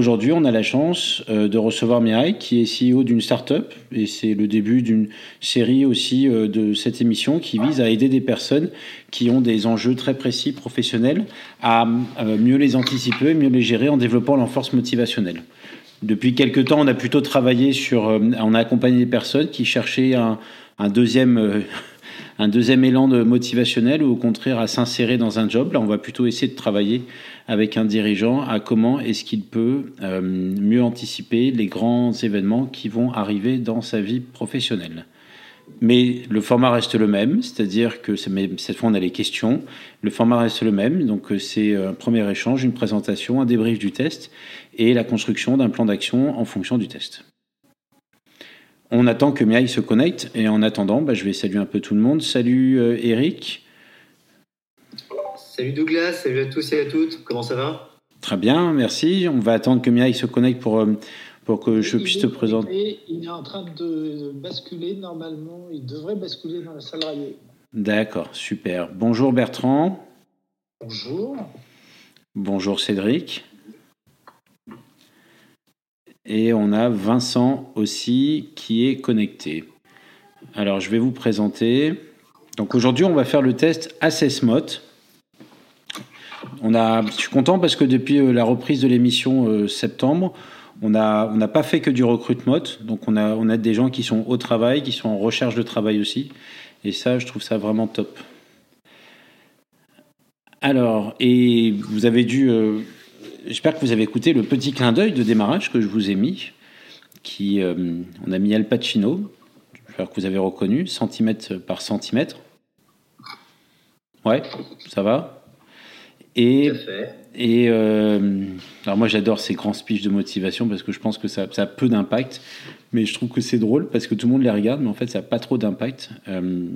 Aujourd'hui, on a la chance euh, de recevoir Mireille, qui est CEO d'une start-up, et c'est le début d'une série aussi euh, de cette émission qui vise à aider des personnes qui ont des enjeux très précis professionnels à euh, mieux les anticiper, mieux les gérer en développant leur force motivationnelle. Depuis quelques temps, on a plutôt travaillé sur, on a accompagné des personnes qui cherchaient un, un deuxième un deuxième élan de motivationnel ou au contraire à s'insérer dans un job. Là, on va plutôt essayer de travailler avec un dirigeant à comment est-ce qu'il peut euh, mieux anticiper les grands événements qui vont arriver dans sa vie professionnelle. Mais le format reste le même, c'est-à-dire que cette fois on a les questions. Le format reste le même, donc euh, c'est un premier échange, une présentation, un débrief du test et la construction d'un plan d'action en fonction du test. On attend que Miaille se connecte et en attendant, bah, je vais saluer un peu tout le monde. Salut euh, Eric. Salut Douglas, salut à tous et à toutes. Comment ça va? Très bien, merci. On va attendre que Miaille se connecte pour, euh, pour que je puisse te présenter. Il est en train de basculer normalement. Il devrait basculer dans la salle radio. D'accord, super. Bonjour Bertrand. Bonjour. Bonjour Cédric. Et on a Vincent aussi qui est connecté. Alors je vais vous présenter. Donc aujourd'hui on va faire le test AssessMot. On a, je suis content parce que depuis euh, la reprise de l'émission euh, septembre, on n'a on pas fait que du recrutement. Donc on a, on a des gens qui sont au travail, qui sont en recherche de travail aussi. Et ça, je trouve ça vraiment top. Alors, et vous avez dû euh, j'espère que vous avez écouté le petit clin d'œil de démarrage que je vous ai mis, qui, euh, on a mis Al Pacino, j'espère que vous avez reconnu, centimètre par centimètre. Ouais, ça va. Et, et euh, alors moi j'adore ces grands speeches de motivation parce que je pense que ça, ça a peu d'impact, mais je trouve que c'est drôle parce que tout le monde les regarde, mais en fait ça n'a pas trop d'impact. Euh,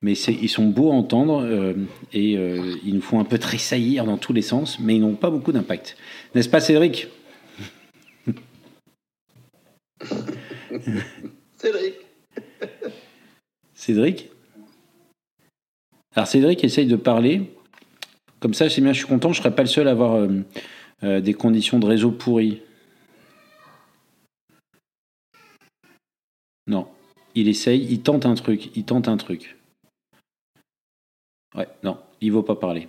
mais ils sont beaux à entendre euh, et euh, ils nous font un peu tressaillir dans tous les sens, mais ils n'ont pas beaucoup d'impact. N'est-ce pas, Cédric? Cédric. Cédric? Alors, Cédric essaye de parler. Comme ça, c'est bien, je suis content, je ne serai pas le seul à avoir euh, des conditions de réseau pourries. Non, il essaye, il tente un truc, il tente un truc. Ouais, non, il ne vaut pas parler.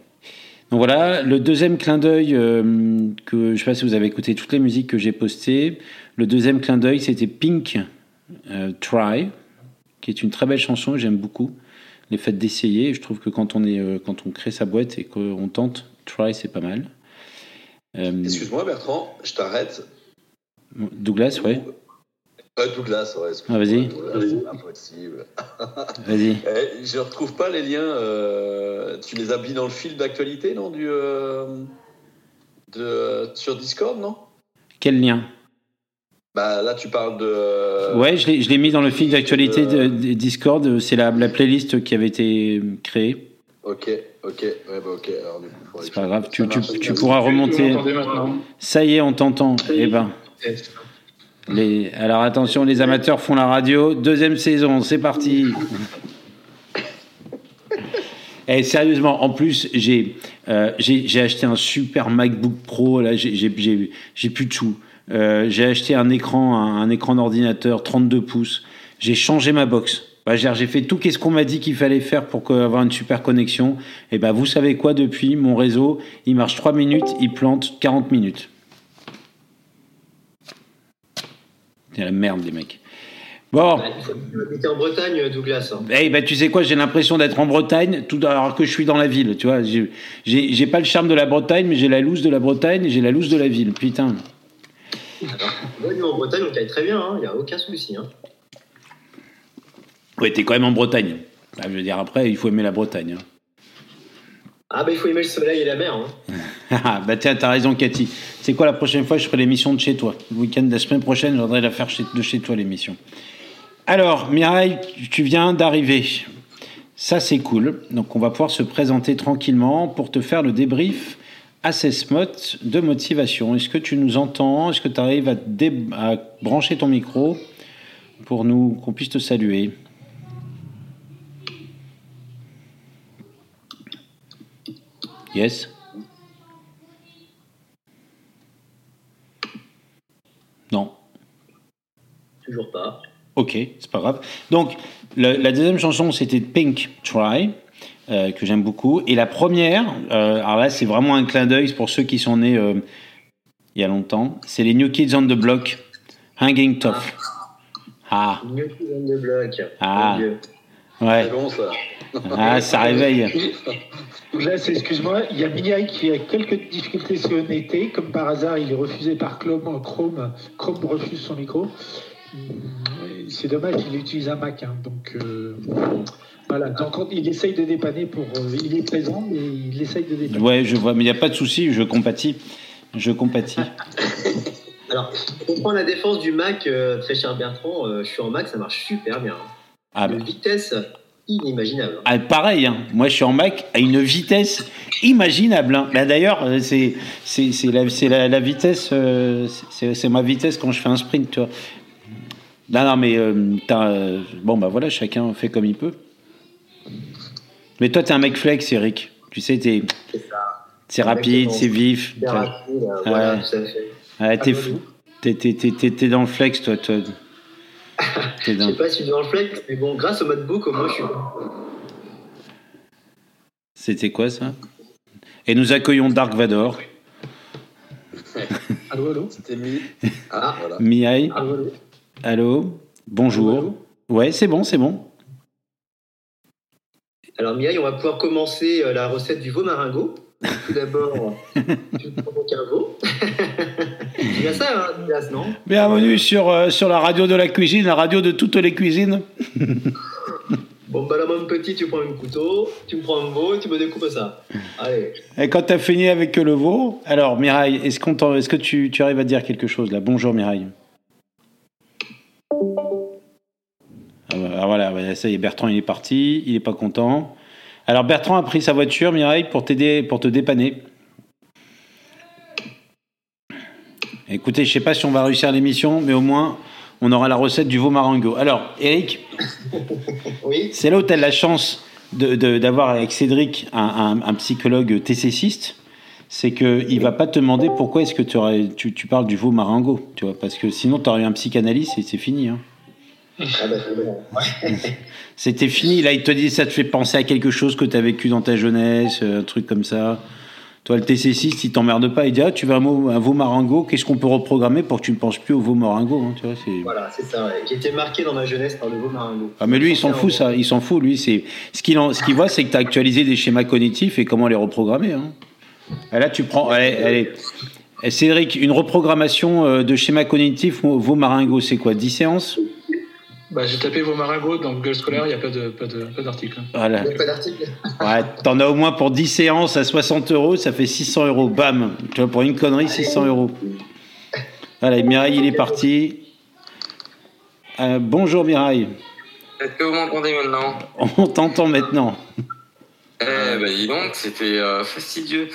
Donc voilà, le deuxième clin d'œil, euh, que je ne sais pas si vous avez écouté toutes les musiques que j'ai postées. Le deuxième clin d'œil, c'était Pink euh, Try, qui est une très belle chanson, j'aime beaucoup. Les faits d'essayer, je trouve que quand on, est, euh, quand on crée sa boîte et qu'on tente, Try, c'est pas mal. Excuse-moi Bertrand, je t'arrête. Douglas, ouais. Douglas, ouais. Ah, vas-y. impossible. vas-y. Eh, je ne retrouve pas les liens. Euh, tu les as mis dans le fil d'actualité, non du, euh, de, Sur Discord, non? Quel lien? Bah, Là, tu parles de. Ouais, je l'ai mis dans le fil d'actualité de... Discord. C'est la, la, playlist qui avait été créée. Ok, ok, ouais, bah, ok. C'est pas grave, tu, tu, tu pourras remonter. Ça y est, on t'entend. Eh ben. Alors attention, les amateurs font la radio. Deuxième saison, c'est parti. Et eh, sérieusement, en plus, j'ai euh, j'ai acheté un super MacBook Pro. Là, j'ai plus de sous. Euh, j'ai acheté un écran, un, écran d'ordinateur 32 pouces. J'ai changé ma box. Bah, j'ai fait tout ce qu'on m'a dit qu'il fallait faire pour avoir une super connexion. Et ben, vous savez quoi depuis Mon réseau, il marche 3 minutes, il plante 40 minutes. La merde, les mecs. Bon. Tu es en Bretagne, Douglas. Hein. Eh ben, tu sais quoi, j'ai l'impression d'être en Bretagne, tout alors que je suis dans la ville. Tu vois, j'ai pas le charme de la Bretagne, mais j'ai la loose de la Bretagne et j'ai la loose de la ville. Putain. nous, en Bretagne, on caille très bien. Il hein. n'y a aucun souci. Hein. Ouais, t'es quand même en Bretagne. Bah, je veux dire, après, il faut aimer la Bretagne. Hein. Ah, bah, il faut aimer le soleil et la mer. Hein. Ah, bah, tiens, t'as raison, Cathy. C'est quoi la prochaine fois Je ferai l'émission de chez toi? Le week-end de la semaine prochaine, je voudrais la faire de chez toi, l'émission. Alors, Mireille, tu viens d'arriver. Ça, c'est cool. Donc, on va pouvoir se présenter tranquillement pour te faire le débrief Assessmot de motivation. Est-ce que tu nous entends? Est-ce que tu arrives à, à brancher ton micro pour nous qu'on puisse te saluer? Yes Non. Toujours pas. Ok, c'est pas grave. Donc, la deuxième chanson, c'était Pink Try, euh, que j'aime beaucoup. Et la première, euh, alors là, c'est vraiment un clin d'œil pour ceux qui sont nés euh, il y a longtemps. C'est les New Kids on the Block, Hanging Tough. Ah, New Kids on the Block. Ah. Dieu. Ouais. C'est bon ça. Ah, ça réveille. Là, c'est, excuse-moi, il y a Miaï qui a quelques difficultés sur honnêteté. Comme par hasard, il est refusé par Chrome. Chrome, Chrome refuse son micro. Hum, C'est dommage, il utilise un Mac. hein, donc, euh, voilà. Donc, on- il essaye de dépanner pour. euh, il est présent, mais il essaye de dépanner. Ouais, je vois, mais il n'y a pas de souci, je compatis. Je compatis. Alors, pour prendre la défense du Mac, euh, très cher Bertrand, euh, je suis en Mac, ça marche super bien. Ah, bah. Une vitesse inimaginable. Ah, pareil, hein. moi je suis en Mac à une vitesse imaginable. hein. Bah, D'ailleurs, euh, c'est c'est c'est la, c'est la, la vitesse, euh, c'est c'est ma vitesse quand je fais un sprint, tu vois. Non, non, mais euh, euh, bon, bah voilà, chacun fait comme il peut. Mais toi, t'es un mec flex, Eric. Tu sais, t'es, C'est c'est rapide, c'est vif. Super T'as- rapide, voilà, Ouais. tout à fait. Ouais, t'es, fou- t'es, t'es, t'es, t'es- t'es dans le flex, toi. toi. Je sais pas si dans le flex, mais bon, grâce au MacBook, au moins, je suis. C'était quoi ça? Et nous accueillons Dark Vador, Allô, allô? C'était mis. Ah, Voilà. Mihai. Allô, allô? Allô? Bonjour. Allô, Ouais, c'est bon, c'est bon. Alors, Miaï, on va pouvoir commencer euh, la recette du veau maringot. Tout d'abord, tu prends donc un veau. tu as ça, hein, non? Bienvenue sur, euh, sur la radio de la cuisine, la radio de toutes les cuisines. Bon, bah là, mon petit, tu prends un couteau, tu me prends un veau et tu me découpes ça. Allez. Et quand tu as fini avec le veau, alors Mireille, est-ce, est-ce que tu, tu arrives à dire quelque chose là? Bonjour Mireille. Ah bah, ah voilà, ouais, ça y est, Bertrand il est parti, il est pas content. Alors Bertrand a pris sa voiture, Mireille, pour t'aider, pour te dépanner. Écoutez, je sais pas si on va réussir l'émission, mais au moins on aura la recette du veau marengo. Alors, Eric, Oui c'est là où tu as la chance d'avoir avec Cédric un, un- un psychologue TCCiste. C'est qu'il ne va pas te demander pourquoi est-ce que tu, parles du veau marengo. Tu vois, parce que sinon, tu aurais eu un psychanalyste et c'est fini. hein. Ah bah. C'était fini. Là, il te dit ça te fait penser à quelque chose que tu as vécu dans ta jeunesse, euh, un truc comme ça. Toi, le TCCiste, il t'emmerde pas. Il dit Ah, tu veux un, mot- un veau marengo Qu'est-ce qu'on peut reprogrammer pour que tu ne penses plus au veau marengo hein, tu vois, c'est- Voilà, c'est ça. ouais. Été marqué dans ma jeunesse par le veau maringot. Ah, mais lui, il s'en fout, ça. Il s'en fout, lui. C'est ce qu'il en- ce qu'il voit, c'est que tu as actualisé des schémas cognitifs et comment les reprogrammer. Hein. Et là, tu prends. Allez, allez. Eh, Cédric, une reprogrammation euh, de schéma cognitif vos maringots, c'est quoi 10 séances? Bah, j'ai tapé vos maringots dans Google Scholar, il n'y a pas de- pas de- pas d'article. Voilà. Il n'y a pas d'article. Ouais, t'en as au moins pour 10 séances à 60 euros, ça fait 600 euros. Bam Tu vois, pour une connerie, 600 euros. Voilà, Mireille, il est parti. Euh, bonjour Mireille. Est-ce que vous m'entendez maintenant? On t'entend maintenant. Eh ben dis donc, c'était euh, fastidieux.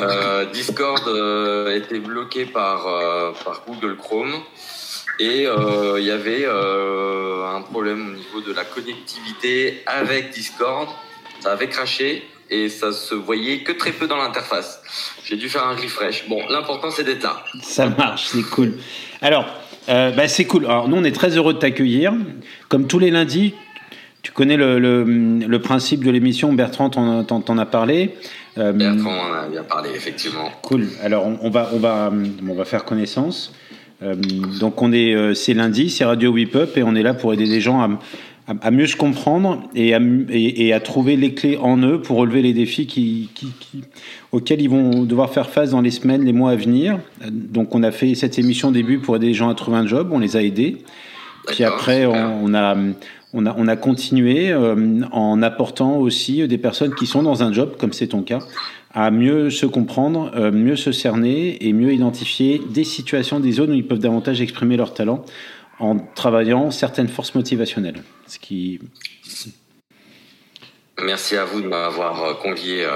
Euh, Discord euh, était bloqué par, euh, par Google Chrome et euh, il y avait euh, un problème au niveau de la connectivité avec Discord. Ça avait craché et ça se voyait que très peu dans l'interface. J'ai dû faire un refresh. Bon, l'important c'est d'être là. Ça marche, c'est cool. Alors, euh, bah, c'est cool. Alors, nous, on est très heureux de t'accueillir. Comme tous les lundis, tu connais le, le, le principe de l'émission. Bertrand t'en, t'en- t'en a parlé. Euh, Bertrand en a bien parlé, effectivement. Cool. Alors, on, on va, on, va, on va faire connaissance. Euh, donc, on est, euh, c'est lundi, c'est Radio Whip Up et on est là pour aider les gens à, à- à mieux se comprendre et à, m- et, et à trouver les clés en eux pour relever les défis qui, qui- qui- auxquels ils vont devoir faire face dans les semaines, les mois à venir. Euh, Donc, on a fait cette émission au début pour aider les gens à trouver un job, on les a aidés. Puis après, on a, on, a, on a continué euh, en apportant aussi des personnes qui sont dans un job, comme c'est ton cas, à mieux se comprendre, euh, mieux se cerner et mieux identifier des situations, des zones où ils peuvent davantage exprimer leur talent en travaillant certaines forces motivationnelles. Merci à vous de m'avoir euh, convié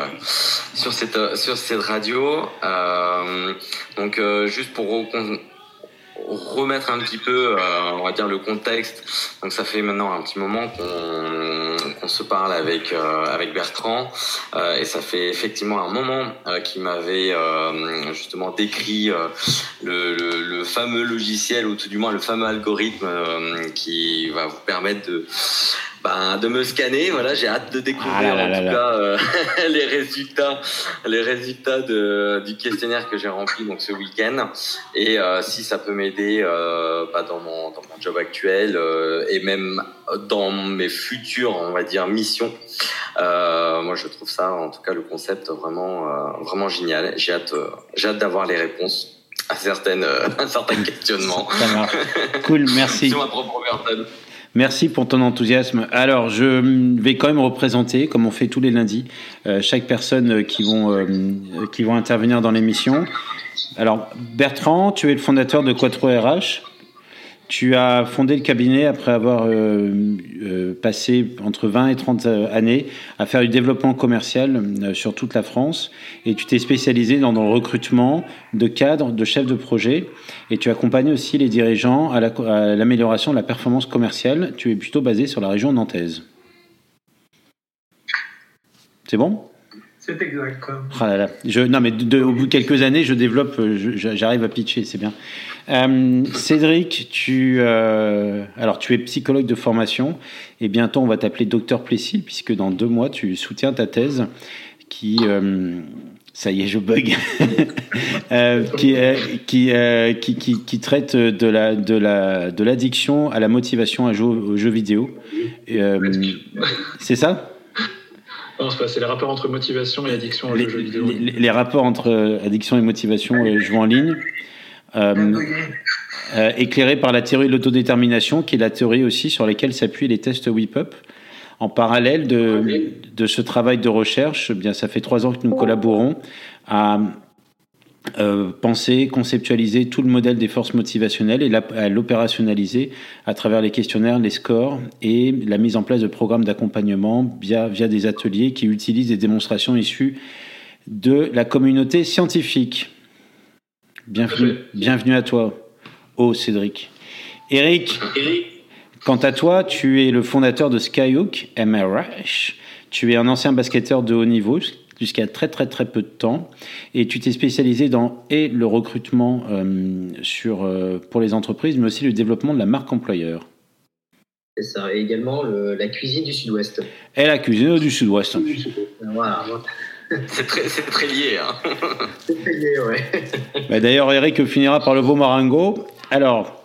sur cette sur cette radio. Donc juste pour remettre un petit peu, euh, on va dire, le contexte. Donc ça fait maintenant un petit moment qu'on se parle avec euh, avec Bertrand euh, et ça fait effectivement un moment qu'il m'avait justement décrit le, le, fameux logiciel ou tout du moins le fameux algorithme qui va vous permettre de ben, de me scanner. Voilà, j'ai hâte de découvrir Ah là là en tout là. cas euh, les résultats, les résultats de, du questionnaire que j'ai rempli donc ce week-end. Et euh, si ça peut m'aider euh, bah, dans mon dans mon job actuel euh, et même dans mes futures, on va dire, missions. Euh, moi, je trouve ça, en tout cas, le concept vraiment euh, vraiment génial. J'ai hâte j'ai hâte d'avoir les réponses à certaines euh, à certains questionnements. Cool, merci. sur ma propre personne. Merci pour ton enthousiasme. Alors, je vais quand même représenter, comme on fait tous les lundis, euh, chaque personne euh, qui vont euh, qui vont intervenir dans l'émission. Alors, Bertrand, tu es le fondateur de Quattro RH. Tu as fondé le cabinet après avoir euh, euh, passé entre 20 et 30 années à faire du développement commercial euh, sur toute la France. Et tu t'es spécialisé dans, le recrutement de cadres, de chefs de projet. Et tu accompagnes aussi les dirigeants à l'amélioration de la performance commerciale. Tu es plutôt basé sur la région nantaise. C'est bon? C'est exact. ah là là. Je, non, mais de- au bout de quelques années, je développe, euh, j'arrive à pitcher, c'est bien. Euh, Cédric, tu, euh, alors tu es psychologue de formation et bientôt on va t'appeler docteur Plessis puisque dans deux mois tu soutiens ta thèse qui, euh, ça y est, je bug, qui, qui, qui, qui, qui traite de la, de la, de l'addiction à la motivation à jouer aux jeux vidéo. C'est ça? Non, c'est pas, c'est les rapports entre motivation et addiction aux les, jeux vidéo. les- les rapports entre euh, addiction et motivation et jouer en ligne, euh, euh, éclairés par la théorie de l'autodétermination, qui est la théorie aussi sur laquelle s'appuient les tests WIP-UP. En parallèle de, de ce travail de recherche, eh bien, ça fait trois ans que nous collaborons à euh, penser, conceptualiser tout le modèle des forces motivationnelles et à l'opérationnaliser à travers les questionnaires, les scores et la mise en place de programmes d'accompagnement via, via des ateliers qui utilisent des démonstrations issues de la communauté scientifique. Bienvenue à toi, oh Cédric. Eric, quant à toi, tu es le fondateur de Skyhook MRH. Tu es un ancien basketteur de haut niveau jusqu'à très très très peu de temps et tu t'es spécialisé dans et le recrutement euh, sur, euh, pour les entreprises mais aussi le développement de la marque employeur. C'est ça. Et également le- la cuisine du Sud-Ouest. Et la cuisine du sud-ouest. Voilà. C'est très c'est très lié. Hein. C'est payé, ouais. Bah, D'ailleurs, Eric finira par le veau maringo. Alors,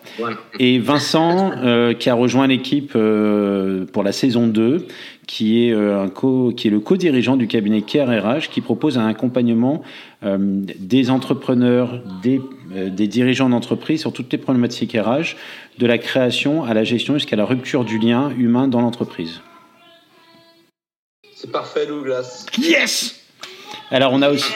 et Vincent, euh, qui a rejoint l'équipe euh, pour la saison 2, qui est, euh, un co, qui est le co-dirigeant du cabinet Care RH, qui propose un accompagnement euh, des entrepreneurs, des, euh, des dirigeants d'entreprise sur toutes les problématiques RH, de la création à la gestion jusqu'à la rupture du lien humain dans l'entreprise. C'est parfait, Douglas. Yes Alors on a aussi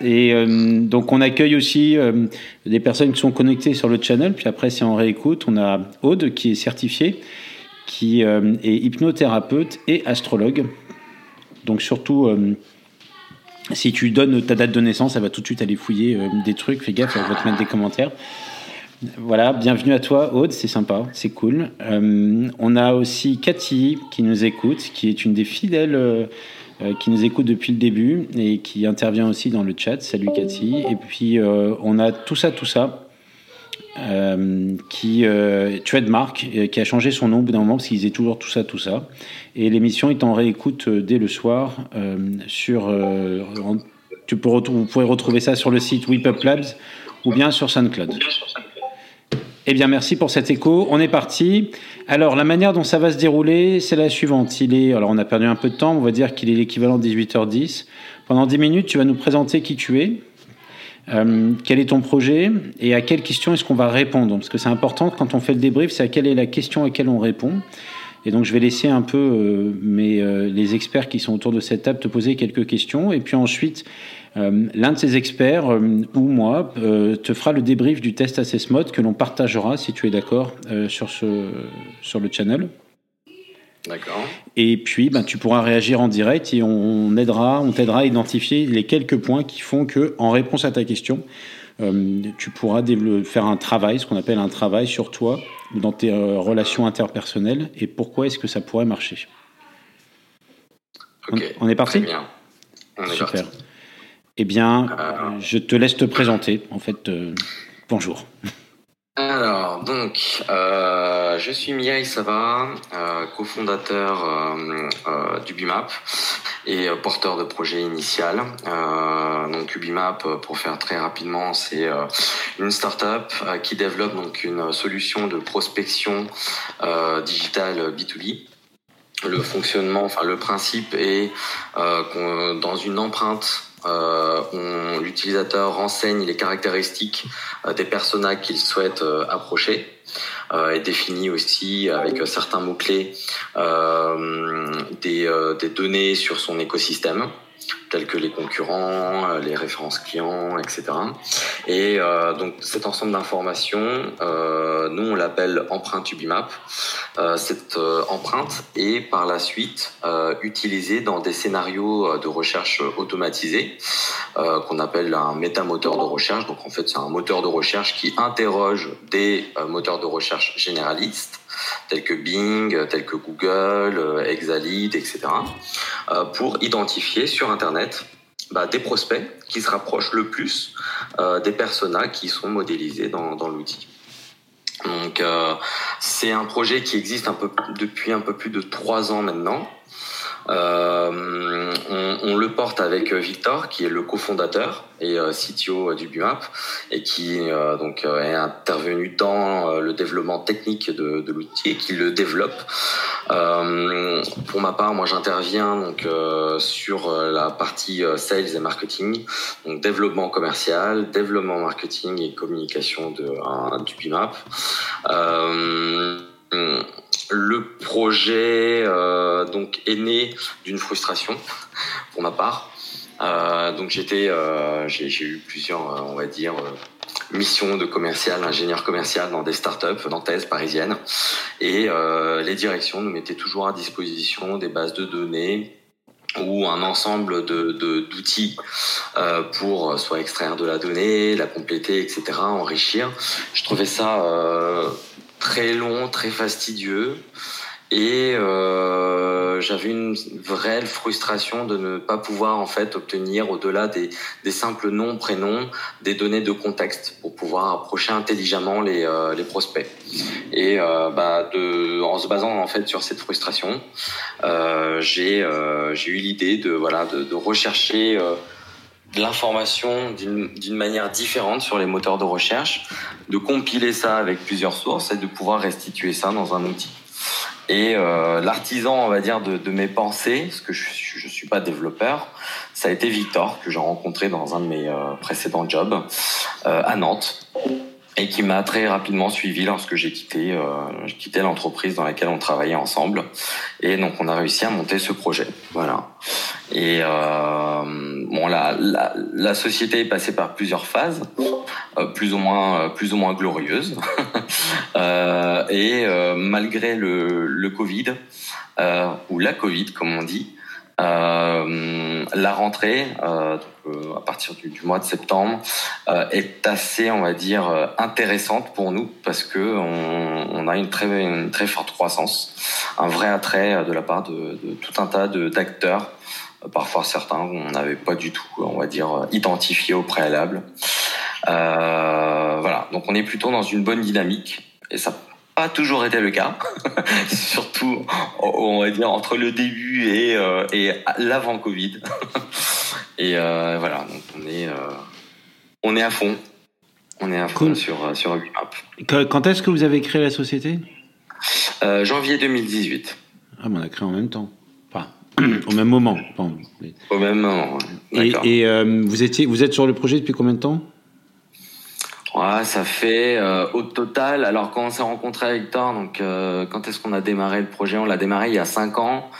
et euh, donc on accueille aussi euh, des personnes qui sont connectées sur le channel. Puis après, si on réécoute, on a Aude qui est certifiée, qui euh, est hypnothérapeute et astrologue. Donc surtout, euh, si tu donnes ta date de naissance, elle va tout de suite aller fouiller euh, des trucs. Fais gaffe, elle va te mettre des commentaires. Voilà, bienvenue à toi, Aude, c'est sympa, c'est cool. On a aussi Cathy qui nous écoute, qui est une des fidèles qui nous écoute depuis le début et qui intervient aussi dans le chat. Salut Cathy. Et puis on a tout ça, tout ça. Euh, qui euh, Trademark, qui a changé son nom au bout d'un moment parce qu'il disait toujours tout ça, tout ça. Et l'émission est en réécoute euh, dès le soir euh, sur. tu peux vous pourrez retrouver ça sur le site WePup Labs ou bien sur SoundCloud. Eh bien, merci pour cet écho. On est parti. Alors, la manière dont ça va se dérouler, c'est la suivante. Il est, alors, on a perdu un peu de temps. On va dire qu'il est l'équivalent de 18h10. Pendant 10 minutes, tu vas nous présenter qui tu es, euh, quel est ton projet et à quelle question est-ce qu'on va répondre? Parce que c'est important quand on fait le débrief, c'est à quelle est la question à laquelle on répond. Et donc, je vais laisser un peu euh, euh, les experts qui sont autour de cette table te poser quelques questions. Et puis ensuite, euh, l'un de ces experts ou moi te fera le débrief du test Assess Mode que l'on partagera, si tu es d'accord, sur, sur le channel. D'accord. Et puis, ben, tu pourras réagir en direct et on aidera, on t'aidera à identifier les quelques points qui font que, en réponse à ta question, euh, tu pourras faire un travail, ce qu'on appelle un travail sur toi, dans tes euh, relations interpersonnelles, et pourquoi est-ce que ça pourrait marcher. On- est parti? Très bien. On est Super. parti. Eh bien, Euh, je te laisse te présenter. En fait, bonjour. Alors, donc, euh, je suis Miaï Sava, euh, cofondateur euh, euh, du BIMAP et euh, porteur de projet initial. Donc, UBIMAP, pour faire très rapidement, c'est une start-up qui développe donc une solution de prospection digitale B2B. Le fonctionnement, enfin le principe est euh, dans une empreinte, euh, l'utilisateur renseigne les caractéristiques euh, des personas qu'il souhaite euh, approcher euh, et définit aussi avec euh, certains mots-clés des, des données sur son écosystème tels que les concurrents, euh, les références clients, etc. Et euh, donc cet ensemble d'informations, euh, nous on l'appelle empreinte Ubimap. Cette empreinte est par la suite utilisée dans des scénarios de recherche automatisés qu'on appelle un métamoteur de recherche. Donc en fait, c'est un moteur de recherche qui interroge des moteurs de recherche généralistes tels que Bing, tels que Google, euh, Exalit, etc. euh, pour identifier sur Internet bah, des prospects qui se rapprochent le plus euh, des personas qui sont modélisés dans, l'outil. Donc c'est un projet qui existe depuis un peu plus de trois ans maintenant. Euh, on, le porte avec Victor, qui est le cofondateur et euh, CTO du BUMAP, et qui euh, donc euh, est intervenu dans euh, le développement technique de, l'outil et qui le développe. Euh, pour ma part, moi j'interviens donc euh, sur euh, la partie euh, sales et marketing, donc développement commercial, développement marketing et communication de, euh, du BIMAP. Le projet euh, donc est né d'une frustration pour ma part. Euh, donc j'étais, euh, j'ai eu plusieurs, on va dire, missions de commercial, ingénieur commercial dans des startups nantaises, parisiennes, et les directions nous mettaient toujours à disposition des bases de données ou un ensemble de d'outils pour soit extraire de la donnée, la compléter, etc., enrichir. Je trouvais ça très long, très fastidieux. Et euh, j'avais une vraie frustration de ne pas pouvoir en fait obtenir au-delà des, des simples noms, prénoms, des données de contexte pour pouvoir approcher intelligemment les, euh, les prospects. Et euh, bah, en se basant en fait sur cette frustration, j'ai eu l'idée de voilà de, rechercher de l'information d'une manière différente sur les moteurs de recherche, de compiler ça avec plusieurs sources et de pouvoir restituer ça dans un outil. Et euh, l'artisan, on va dire, de, mes pensées, parce que je ne suis pas développeur, ça a été Victor, que j'ai rencontré dans un de mes euh, précédents jobs euh, à Nantes, et qui m'a très rapidement suivi lorsque j'ai quitté, quitté l'entreprise dans laquelle on travaillait ensemble. Et donc, on a réussi à monter ce projet. Voilà. Et bon, la, la, société est passée par plusieurs phases, euh, plus ou moins, euh, plus ou moins glorieuses. Euh, et malgré le, Covid ou la Covid, comme on dit, la rentrée, à partir du, mois de septembre, est assez, on va dire, intéressante pour nous parce que on, a une très, très forte croissance, un vrai attrait de la part de, tout un tas d'acteurs, parfois certains on n'avait pas du tout, on va dire, identifié au préalable. Euh, voilà, donc on est plutôt dans une bonne dynamique et ça n'a pas toujours été le cas, surtout on va dire entre le début et, euh, et l'avant Covid. et euh, voilà, donc on est, on est à fond, on est à fond Cool. sur sur Quand est-ce que vous avez créé la société? Janvier 2018, Ah, mais on a créé en même temps. Au même moment. Bon. au même moment. ouais. Et, euh, vous, étiez, vous êtes sur le projet depuis combien de temps? Ouais, ça fait euh, au total. Alors quand on s'est rencontré avec Thor, donc euh, quand est-ce qu'on a démarré le projet? On l'a démarré il y a cinq ans.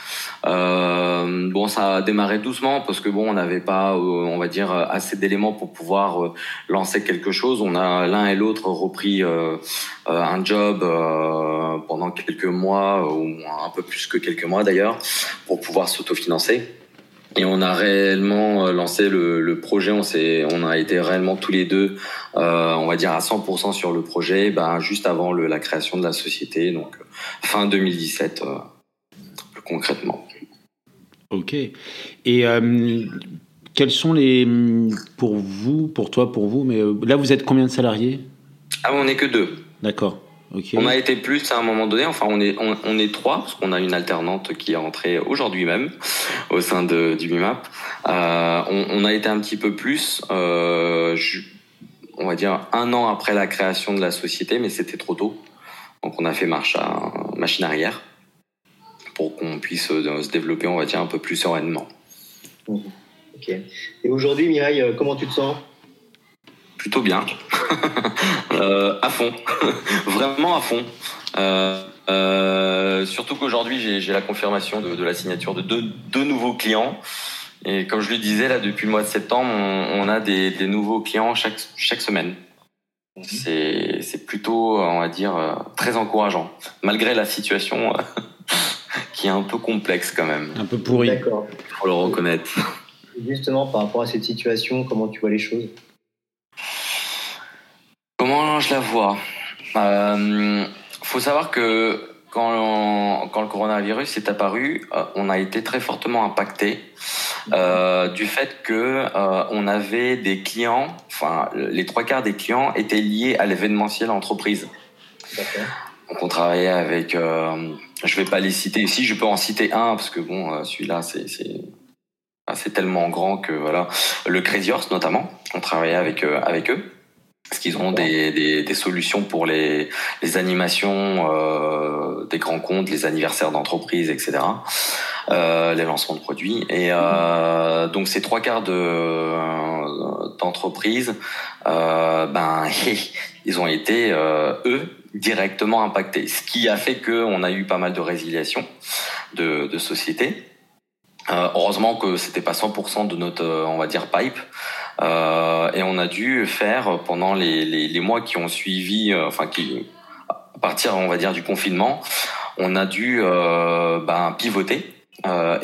Euh, bon, ça a démarré doucement parce que bon, on n'avait pas, euh, on va dire, assez d'éléments pour pouvoir euh, lancer quelque chose. On a l'un et l'autre repris euh, un job pendant quelques mois ou un peu plus que quelques mois d'ailleurs pour pouvoir s'autofinancer. Et on a réellement lancé le, le projet. On s'est, on a été réellement tous les deux, euh, on va dire à 100% sur le projet, ben juste avant le, la création de la société, donc fin 2017, euh, plus concrètement. Ok. Et euh, quels sont les, pour vous, pour toi, pour vous, mais euh, là vous êtes combien de salariés? Ah, on n'est que deux. D'accord. On a été plus à un moment donné. Enfin, on est on, on est trois parce qu'on a une alternante qui est rentrée aujourd'hui même au sein de, du BIMAP. Euh, on, on a été un petit peu plus. Euh, je- on va dire un an après la création de la société, mais c'était trop tôt. Donc, on a fait marche à machine arrière pour qu'on puisse euh, se développer, on va dire, un peu plus sereinement. Ok. Et aujourd'hui, Mireille, comment tu te sens? Plutôt bien, Euh, à fond, vraiment à fond. Euh, euh, surtout qu'aujourd'hui, j'ai la confirmation de, de la signature de deux, deux nouveaux clients. Et comme je le disais, là, depuis le mois de septembre, on, on a des, des nouveaux clients chaque, chaque semaine. C'est c'est plutôt, on va dire, très encourageant, malgré la situation qui est un peu complexe quand même, Un peu pourri. D'accord. faut le reconnaître. Justement, par rapport à cette situation, comment tu vois les choses? Comment je la vois? Euh, Faut savoir que quand, quand le coronavirus est apparu, euh, on a été très fortement impacté euh, du fait que euh, on avait des clients, enfin les trois quarts des clients étaient liés à l'événementiel entreprise. Donc on travaillait avec, je vais pas les citer. Ici, je peux en citer un parce que bon, celui-là c'est c'est ah, c'est tellement grand que voilà, le Crazy Horse notamment, on travaillait avec euh, avec eux. Parce qu'ils ont des, des, des solutions pour les, les animations euh, des grands comptes, les anniversaires d'entreprise, etc. Euh, les lancements de produits. Et euh, donc ces trois quarts de d'entreprises, euh, ben ils ont été euh, eux directement impactés, ce qui a fait que on a eu pas mal de résiliation de, de sociétés. Euh, heureusement que c'était pas 100% de notre, euh, on va dire, pipe. Euh, et on a dû faire pendant les, les, les mois qui ont suivi, euh, enfin qui, à partir, on va dire, du confinement, on a dû euh, ben, pivoter.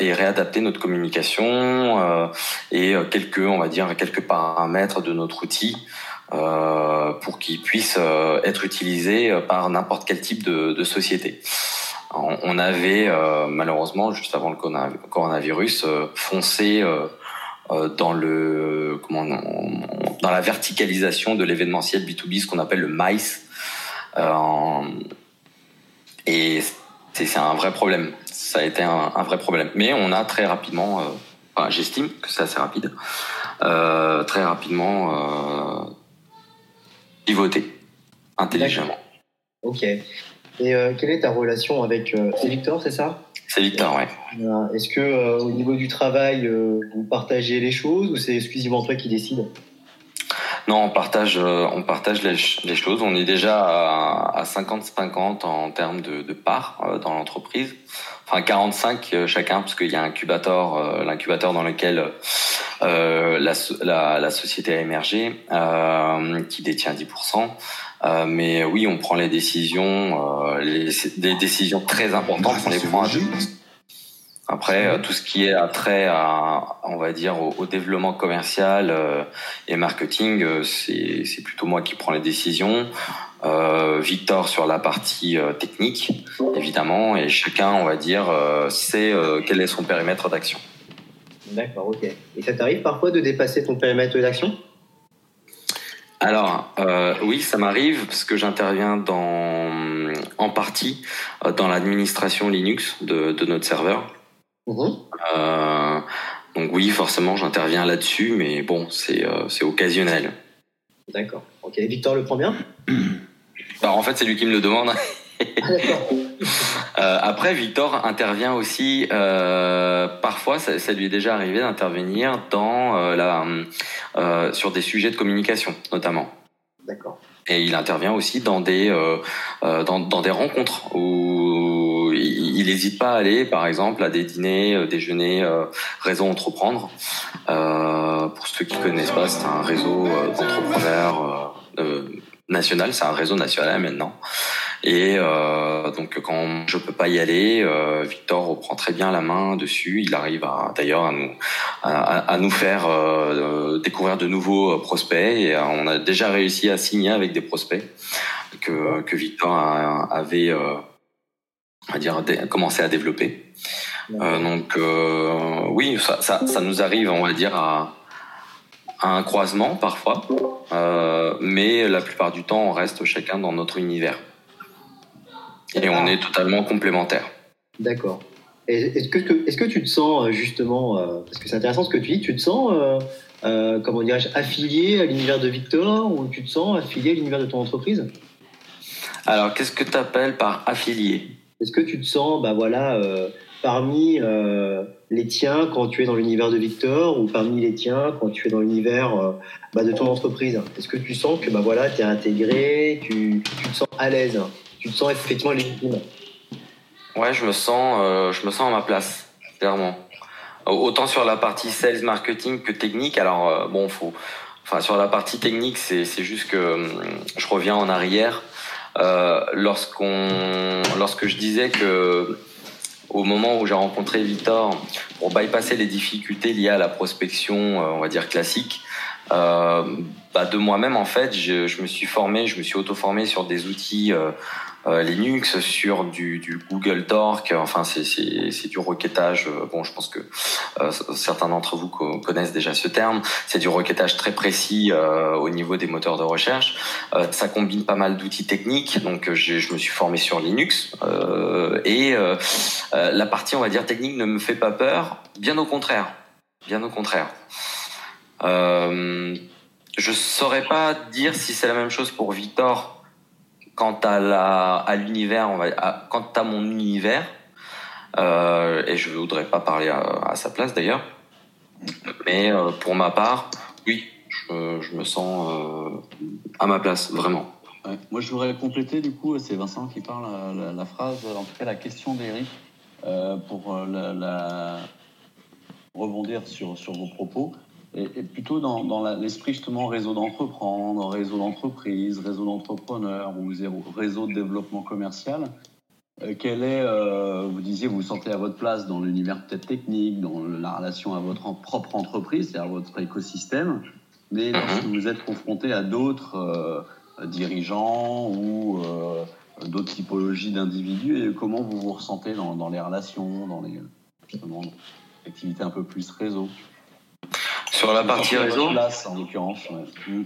et réadapter notre communication et quelques, on va dire, quelques paramètres de notre outil pour qu'il puisse être utilisé par n'importe quel type de, de société. On avait euh, malheureusement juste avant le corona- coronavirus euh, foncé euh, dans le dans la verticalisation de l'événementiel B2B, ce qu'on appelle le MICE. Et c'est un vrai problème. Ça a été un, vrai problème. Mais on a très rapidement, j'estime que c'est assez rapide, très rapidement pivoté intelligemment. Ok. Et euh, quelle est ta relation avec euh, c'est Victor, c'est ça? C'est Victor, ouais. Euh, Est-ce que au niveau du travail, vous partagez les choses ou c'est exclusivement toi qui décides? Non, on partage, on partage les, ch- les choses. On est déjà à, à 50-50 en termes de, de parts dans l'entreprise. Enfin, 45 euh, chacun, parce qu'il y a un incubateur, l'incubateur dans lequel euh, la, so- la, la société a émergé, euh, qui détient 10%. Euh, mais oui, on prend les décisions, euh, les, des décisions très importantes, on les prend à deux. Après, euh, tout ce qui est attrait à, on va dire, au, au développement commercial euh, et marketing, euh, c'est c'est plutôt moi qui prends les décisions. Euh, Victor sur la partie euh, technique, évidemment, et chacun, on va dire, euh, sait euh, quel est son périmètre d'action. D'accord, ok. Et ça t'arrive parfois de dépasser ton périmètre d'action? Alors, euh, oui, ça m'arrive parce que j'interviens dans, en partie euh, dans l'administration Linux de, de notre serveur. Mhm. Euh, donc oui, forcément, j'interviens là-dessus, mais bon, c'est euh, occasionnel. D'accord. Ok. Victor le prend bien? Alors, en fait, c'est lui qui me le demande. Ah. Euh, après, Victor intervient aussi. Euh, parfois, ça, ça lui est déjà arrivé d'intervenir dans euh, la sur des sujets de communication, notamment. D'accord. Et il intervient aussi dans des dans, dans des rencontres où il n'hésite pas à aller, par exemple, à des dîners, déjeuners, réseau entreprendre. Pour ceux qui connaissent pas, c'est un réseau d'entrepreneurs national, c'est un réseau national maintenant. Et euh, donc quand je peux pas y aller, euh, Victor reprend très bien la main dessus. Il arrive à d'ailleurs à nous à, à nous faire euh, découvrir de nouveaux prospects et on a déjà réussi à signer avec des prospects que que Victor a- avait va dire commencé à développer. Donc oui, ça, ça ça nous arrive, on va dire à à un croisement parfois, euh, mais la plupart du temps on reste chacun dans notre univers. Et on est totalement complémentaires. D'accord. Est-ce que, tu te sens euh, justement, euh, parce que c'est intéressant ce que tu dis, tu te sens, euh, euh, comment dirais-je, affilié à l'univers de Victor ou tu te sens affilié à l'univers de ton entreprise? Alors, qu'est-ce que tu appelles par affilié? Est-ce que tu te sens, bah voilà, euh, parmi les tiens quand tu es dans l'univers de Victor ou parmi les tiens quand tu es dans l'univers bah, de ton entreprise? Est-ce que tu sens que bah voilà, tu es intégré, tu, tu te sens à l'aise, tu te sens effectivement légitime Ouais, je me sens, euh, je me sens à ma place, clairement. Autant sur la partie sales marketing que technique. Alors euh, bon, faut, enfin sur la partie technique, c'est juste que hum, je reviens en arrière. Euh, lorsqu'on, lorsque je disais que au moment où j'ai rencontré Victor, pour bypasser les difficultés liées à la prospection, euh, on va dire classique, euh, bah de moi-même en fait, je, je me suis formé, je me suis auto-formé sur des outils euh, euh, Linux, sur du, Google Torque. Enfin, c'est du requêtage. euh, Bon, je pense que euh, certains d'entre vous co- connaissent déjà ce terme. C'est du requêtage très précis euh, au niveau des moteurs de recherche. Euh, ça combine pas mal d'outils techniques. Donc, euh, je me suis formé sur Linux euh, et euh, euh, la partie, on va dire technique, ne me fait pas peur. Bien au contraire. Bien au contraire. Euh, je saurais pas dire si c'est la même chose pour Victor quant à la à l'univers, on va à- à mon univers. Euh, et je voudrais pas parler à, sa place d'ailleurs. Mais euh, pour ma part, oui, je, me sens euh, à ma place vraiment. Moi, je voudrais compléter, du coup, c'est Vincent qui parle la, phrase, en tout cas la question d'Eric, pour rebondir sur, sur vos propos, et, et plutôt dans, l'esprit justement réseau d'entreprendre, réseau d'entreprise, réseau d'entrepreneurs ou réseau de développement commercial. Euh, quel est, euh, vous disiez, vous vous sentez à votre place dans l'univers peut-être technique, dans la relation à votre en- propre entreprise, c'est-à-dire votre écosystème, mais lorsque vous êtes confronté à d'autres euh, dirigeants ou d'autres typologies d'individus, et comment vous vous ressentez dans, dans les relations, dans les activités un peu plus réseau? Sur la partie réseau, votre place, en l'occurrence. ouais.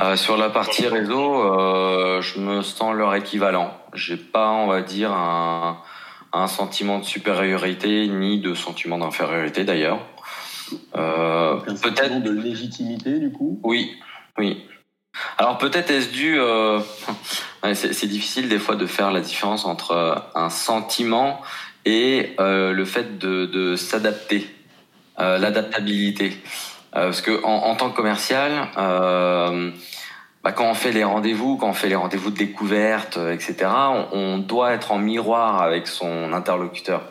Euh, sur la partie réseau, euh, je me sens leur équivalent. J'ai pas, on va dire, un, un sentiment de supériorité ni de sentiment d'infériorité d'ailleurs. Euh, peut-être de légitimité, du coup. Oui, oui. Alors peut-être est-ce dû... euh, c'est difficile des fois de faire la différence entre euh, un sentiment et euh, le fait de, de s'adapter, euh, l'adaptabilité. Euh, parce que en, en tant que commercial, euh, bah, quand on fait les rendez-vous, quand on fait les rendez-vous de découverte, euh, etc., on, on doit être en miroir avec son interlocuteur.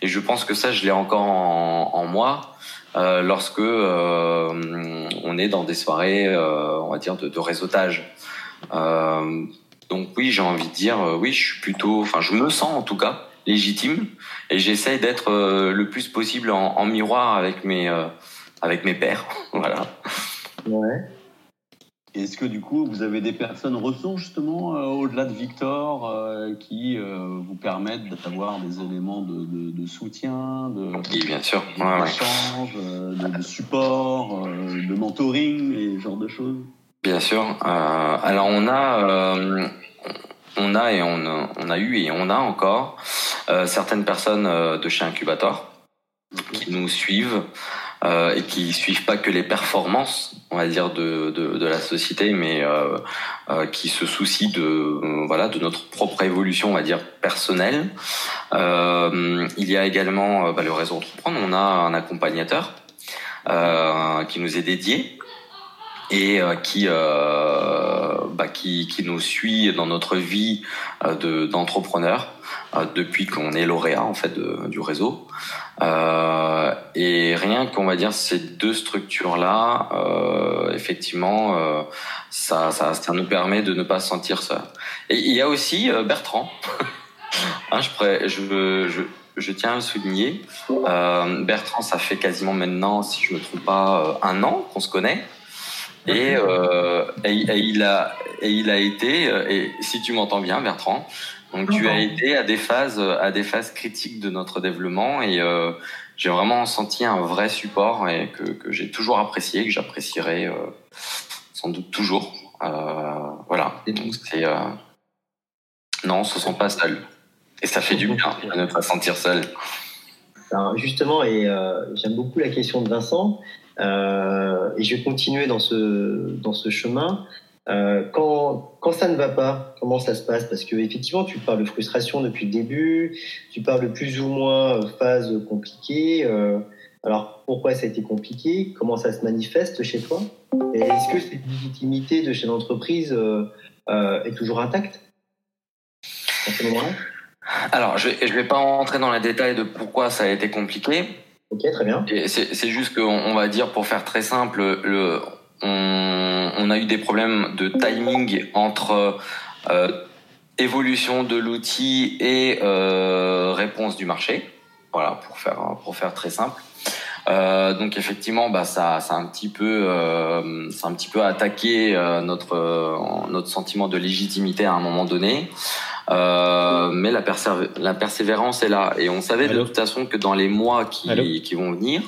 Et je pense que ça, je l'ai encore en, en moi euh, lorsque euh, on est dans des soirées, euh, on va dire, de, de réseautage. Donc oui, j'ai envie de dire, oui, je suis plutôt, enfin, je me sens en tout cas légitime et j'essaye d'être le plus possible en, en miroir avec mes avec mes pairs. voilà. Ouais. Est-ce que du coup, vous avez des personnes ressources justement euh, au-delà de Victor euh, qui euh, vous permettent d'avoir des éléments de, de- de soutien, de, Oui, bien sûr. Ouais, ouais. d'échange, euh, de, de support, euh, de mentoring et ce genre de choses? Bien sûr. Euh, alors on a, euh, on a et on, a- on a eu et on a encore euh, certaines personnes euh, de chez Incubator qui nous suivent euh, et qui suivent pas que les performances, on va dire de, de, de la société, mais euh, euh, qui se soucient de euh, voilà de notre propre évolution, on va dire personnelle. Euh, il y a également euh, bah, le réseau Entreprendre. On a un accompagnateur qui nous est dédié et euh, qui euh, bah, qui, qui, nous suit dans notre vie de, d'entrepreneur depuis qu'on est lauréat en fait du réseau. et rien qu'on va dire ces deux structures là, effectivement, ça, ça, ça, nous permet de ne pas se sentir seul. Et il y a aussi Bertrand. hein, je, je, je, je tiens à le souligner. Euh, Bertrand, ça fait quasiment maintenant, si je ne me trompe pas, euh, un an qu'on se connaît. Et, euh, et, il a, et il a été, et si tu m'entends bien, Bertrand, donc tu as été à des phases, à des phases critiques de notre développement et j'ai vraiment senti un vrai support et que, que j'ai toujours apprécié, que j'apprécierai sans doute toujours. voilà. Donc c'est non, on se sent pas seul. Et ça fait du bien de ne pas sentir seul. Justement, et euh, j'aime beaucoup la question de Vincent, euh, et je vais continuer dans ce, dans ce chemin. Euh, quand, quand ça ne va pas, comment ça se passe? Parce que effectivement, tu parles de frustration depuis le début, tu parles de plus ou moins phase compliquée. alors pourquoi ça a été compliqué? Comment ça se manifeste chez toi? Et est-ce que cette légitimité de chez l'entreprise est toujours intacte? À ce moment-là? Alors, je ne vais pas entrer dans les détails de pourquoi ça a été compliqué. Ok, très bien. C'est juste qu'on on va dire, pour faire très simple, le, on, on, a eu des problèmes de timing entre euh, évolution de l'outil et euh, réponse du marché. Voilà, pour faire, pour faire très simple. Euh, donc effectivement, bah ça, ça a un petit peu, euh, ça a un petit peu attaqué euh, notre notre sentiment de légitimité à un moment donné. Euh, mais la, la persévérance est là. Et on savait de toute façon que dans les mois qui, qui vont venir,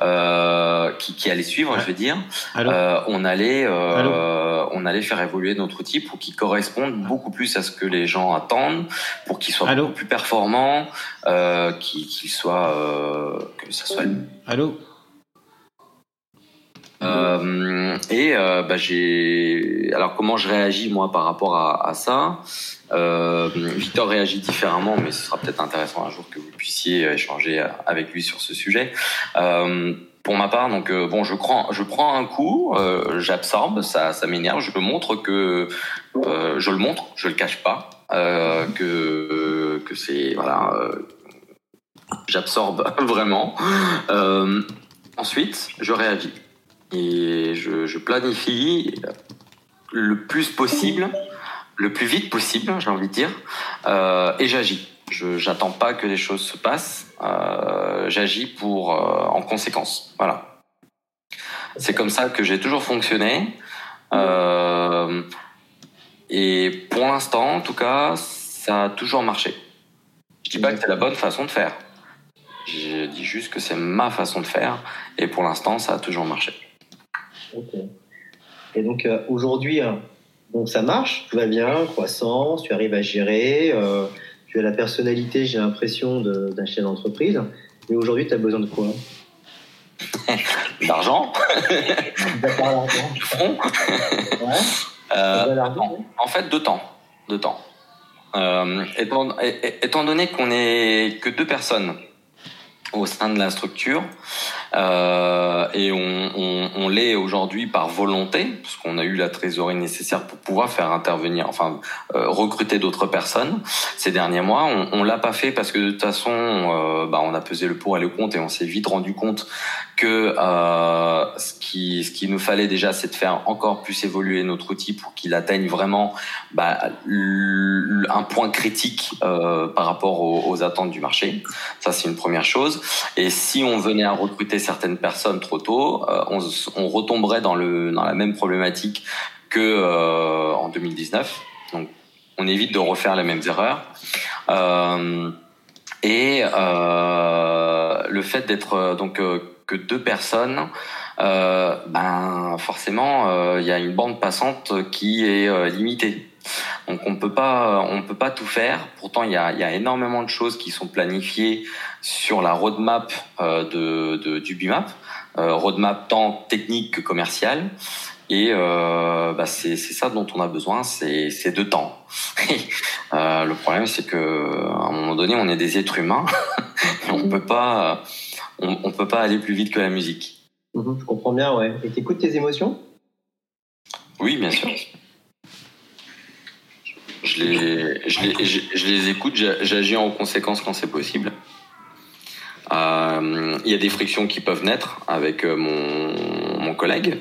euh, qui, qui allaient suivre, je veux dire, euh, on allait, euh, on allait faire évoluer notre outil pour qu'il corresponde beaucoup plus à ce que les gens attendent, pour qu'il soit beaucoup plus performant, euh, qu'il soit, euh, que ça soit. Allô. Euh, et euh, bah, j'ai alors comment je réagis moi par rapport à, à ça? Euh, Victor réagit différemment, mais ce sera peut-être intéressant un jour que vous puissiez échanger avec lui sur ce sujet. Euh, pour ma part, donc euh, bon, je prends, je prends un coup, euh, j'absorbe, ça, ça m'énerve, je me montre que je le montre, je le cache pas, que que c'est voilà, j'absorbe vraiment. ensuite, je réagis et je, planifie le plus possible le plus vite possible, j'ai envie de dire, euh, et j'agis. Je j'attends pas que les choses se passent, euh, j'agis pour euh, en conséquence. Voilà. C'est comme ça que j'ai toujours fonctionné. Et pour l'instant, en tout cas, ça a toujours marché. Je dis pas que c'est la bonne façon de faire. Je dis juste que c'est ma façon de faire, et pour l'instant, ça a toujours marché. Et donc euh, aujourd'hui, hein, donc ça marche, tout va bien, croissance, tu arrives à gérer, euh, tu as la personnalité, j'ai l'impression, d'un chef d'entreprise. Mais aujourd'hui, tu as besoin de quoi? D'argent. D'accord, ouais. euh, en, fait, de temps. De temps. Euh, étant, étant, donné qu'on est que deux personnes au sein de la structure, euh, et on, l'est aujourd'hui par volonté, parce qu'on a eu la trésorerie nécessaire pour pouvoir faire intervenir, enfin euh, recruter d'autres personnes ces derniers mois. On, on l'a pas fait parce que de toute façon, euh, bah, on a pesé le pour et le contre et on s'est vite rendu compte que ce qui ce qu'il nous fallait déjà, c'est de faire encore plus évoluer notre outil pour qu'il atteigne vraiment bah, un point critique par rapport aux attentes du marché. Ça, c'est une première chose. Et si on venait à recruter certaines personnes trop tôt, euh, on, retomberait dans, le, dans la même problématique que euh, en 2019. Donc, on évite de refaire les mêmes erreurs. Euh, et le fait d'être donc que deux personnes, ben forcément, il y a une bande passante qui est limitée. Donc on peut pas, on peut pas tout faire. Pourtant, il y a, y a, énormément de choses qui sont planifiées sur la roadmap euh, de, de, du BIMAP, euh, roadmap tant technique que commercial. Et euh, bah c'est ça dont on a besoin, c'est de temps. euh, le problème, c'est que à un moment donné, on est des êtres humains, et on peut pas, on, on, peut pas aller plus vite que la musique. Mhm, je comprends bien, ouais. Et t'écoutes tes émotions? Oui, bien sûr. Je les, je les, je, je les écoute, j'a- j'agis en conséquence quand c'est possible. Euh, Il y a des frictions qui peuvent naître avec euh, mon, mon collègue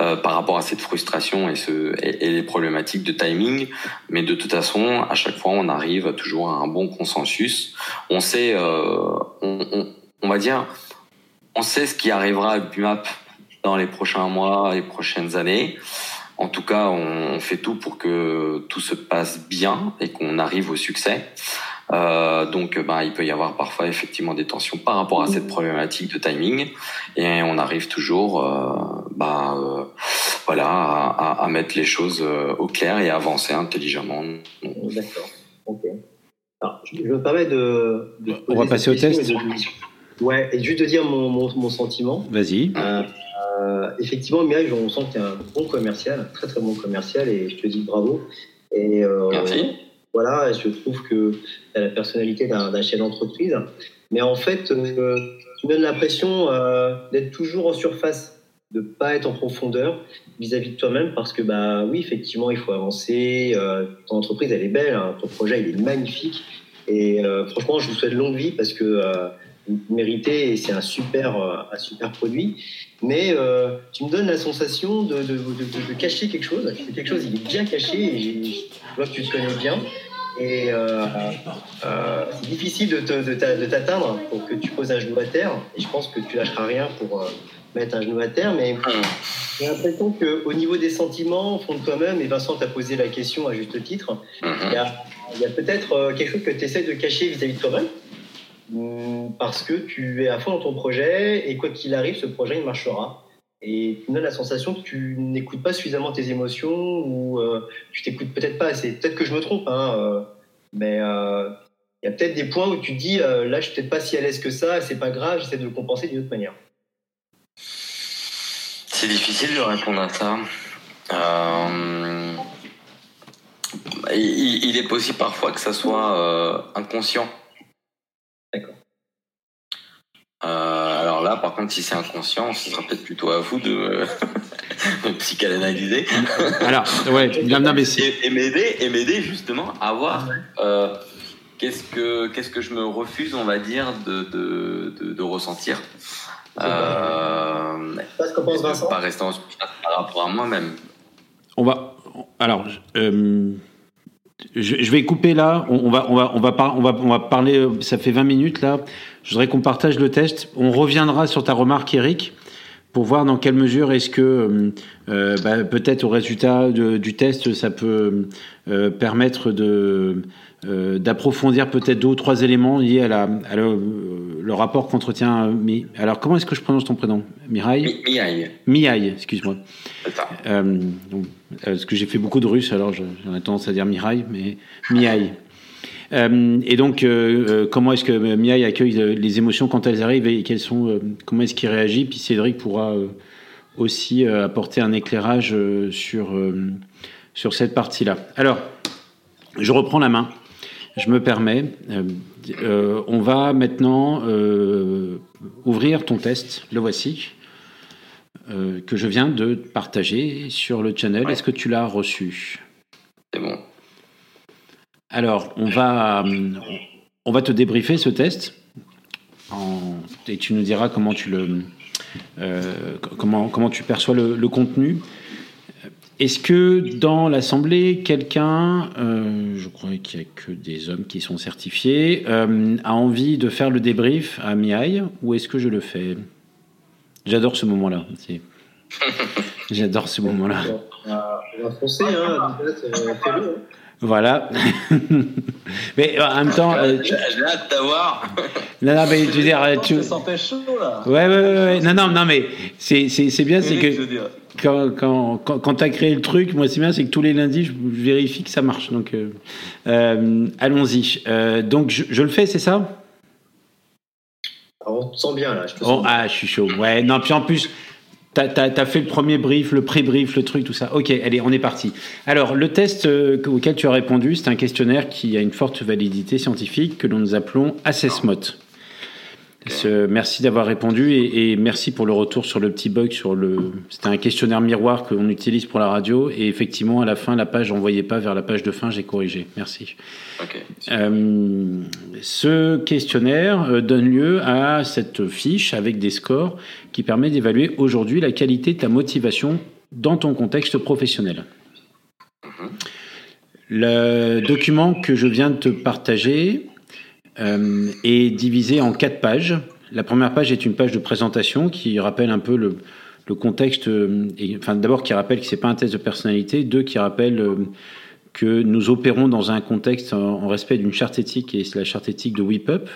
euh, par rapport à cette frustration et, ce, et, et les problématiques de timing, mais de toute façon, à chaque fois, on arrive toujours à un bon consensus. On sait, euh, on, on, on va dire, on sait ce qui arrivera à BUMAP dans les prochains mois, les prochaines années. En tout cas, on, on fait tout pour que tout se passe bien et qu'on arrive au succès. Euh, donc, ben, il peut y avoir parfois effectivement des tensions par rapport à cette problématique de timing, et on arrive toujours, euh, ben, euh, voilà, à, à- à mettre les choses euh, au clair et à avancer intelligemment. D'accord. Ok. Alors, je, je me permets de. de On va passer au test. de- Ouais, et juste de dire mon, mon, mon sentiment. Vas-y. Euh, effectivement, Mireille, on sent que tu es un bon commercial, un très très bon commercial, et je te dis bravo. Et euh, Merci. voilà, je trouve que tu as la personnalité d'un chef d'entreprise. Mais en fait, euh, tu donnes l'impression euh, d'être toujours en surface, de pas être en profondeur vis-à-vis de toi-même, parce que bah oui, effectivement, il faut avancer. euh, ton entreprise, elle est belle, hein, ton projet, il est magnifique. Et franchement, je vous souhaite longue vie parce que méritez et c'est un super, euh, un super produit. Mais euh, tu me donnes la sensation de, de, de, de- de cacher quelque chose. C'est quelque chose, il est bien caché et je vois que tu te connais bien. Et euh, euh, c'est difficile de, te- de t'a- de t'atteindre pour que tu poses un genou à terre. Et je pense que tu lâcheras rien pour mettre un genou à terre. Mais j'ai l'impression qu'au niveau des sentiments, au fond de toi-même, et Vincent t'a posé la question à juste titre, il y a, il y a peut-être quelque chose que tu essaies de cacher vis-à-vis de toi-même. Hum, Parce que tu es à fond dans ton projet et quoi qu'il arrive, ce projet il marchera. Et tu donnes la sensation que tu n'écoutes pas suffisamment tes émotions ou euh, tu t'écoutes peut-être pas assez. Peut-être que je me trompe, hein, euh, mais euh, il y a peut-être des points où tu te dis là, je suis peut-être pas si à l'aise que ça, c'est pas grave, j'essaie de le compenser d'une autre manière. C'est difficile de répondre à ça. Il, est possible parfois que ça soit inconscient. Euh, alors là, par contre, si c'est inconscient, ce sera peut-être plutôt à vous de, de psychanalyser Alors, ouais, non, non, mais et, et m'aider et m'aider justement à voir euh, qu'est-ce que qu'est-ce que je me refuse, on va dire, de de, de, de ressentir. Euh, Je sais pas ce qu'en pense Vincent. pas rester en surface par rapport à moi-même. On va. Alors, euh, je, je vais couper là. On, on va, on va, on va, par- on va, on va parler. euh, Ça fait 20 minutes là. Je voudrais qu'on partage le test. On reviendra sur ta remarque, Eric, pour voir dans quelle mesure est-ce que euh, euh, bah, peut-être au résultat de- du test, ça peut euh, permettre de euh, d'approfondir peut-être deux ou trois éléments liés à, la, à le, le rapport qu'entretient. Mi- Alors, comment est-ce que je prononce ton prénom? Mireille Mi- Miaille, Miaille, excuse-moi. parce que j'ai fait beaucoup de russe, alors je- j'en ai tendance à dire Mirail, mais Miaille. Euh, et donc, euh, euh, comment est-ce que Miaille accueille les émotions quand elles arrivent et quelles sont, comment est-ce qu'il réagit? Puis Cédric pourra aussi apporter un éclairage sur, sur cette partie-là. Alors, je reprends la main. Je me permets. Euh, on va maintenant euh, ouvrir ton test. Le voici euh, que je viens de partager sur le channel. Ouais. Est-ce que tu l'as reçu? C'est bon. Alors, on va, on va te débriefer ce test et tu nous diras comment tu le, euh, comment, comment tu perçois le, contenu. Est-ce que dans l'assemblée, quelqu'un, euh, je crois qu'il n'y a que des hommes qui sont certifiés, euh, a envie de faire le débrief à Miaille ou est-ce que je le fais? J'adore ce moment-là. J'adore ce moment-là. Foncer, hein, Voilà. mais euh, en même temps, euh, tu- J'ai hâte d'avoir. non, non, mais je veux dire, tu... Ça sentait chaud là. Ouais, ouais, ouais, ouais. Non, non, non, mais c'est, c'est, c'est bien, c'est que quand, quand, quand, quand tu as créé le truc, moi, c'est bien, c'est que tous les lundis, je, vérifie que ça marche. Donc, euh, euh, allons-y. Donc, je, je le fais, c'est ça? Alors, on te sent bien là. Je te Oh, sens bien. ah, je suis chaud. Ouais, non, puis en plus, t'as as, fait le premier brief, le pré-brief, le truc, tout ça. Ok, allez, on est parti. Alors, le test euh, auquel tu as répondu, c'est un questionnaire qui a une forte validité scientifique que nous appelons AssessMot. Merci d'avoir répondu et, et merci pour le retour sur le petit bug sur le. C'était un questionnaire miroir qu'on utilise pour la radio et effectivement à la fin la page n'envoyait pas vers la page de fin. J'ai corrigé. Merci. Euh, ce questionnaire euh, donne lieu à cette fiche avec des scores qui permet d'évaluer aujourd'hui la qualité de ta motivation dans ton contexte professionnel. Le document que je viens de te partager euh, est divisé en quatre pages. La première page est une page de présentation qui rappelle un peu le, contexte, euh, enfin d'abord qui rappelle que c'est pas un test de personnalité, deux qui rappelle euh, que nous opérons dans un contexte en, respect d'une charte éthique et c'est la charte éthique de WIPUP.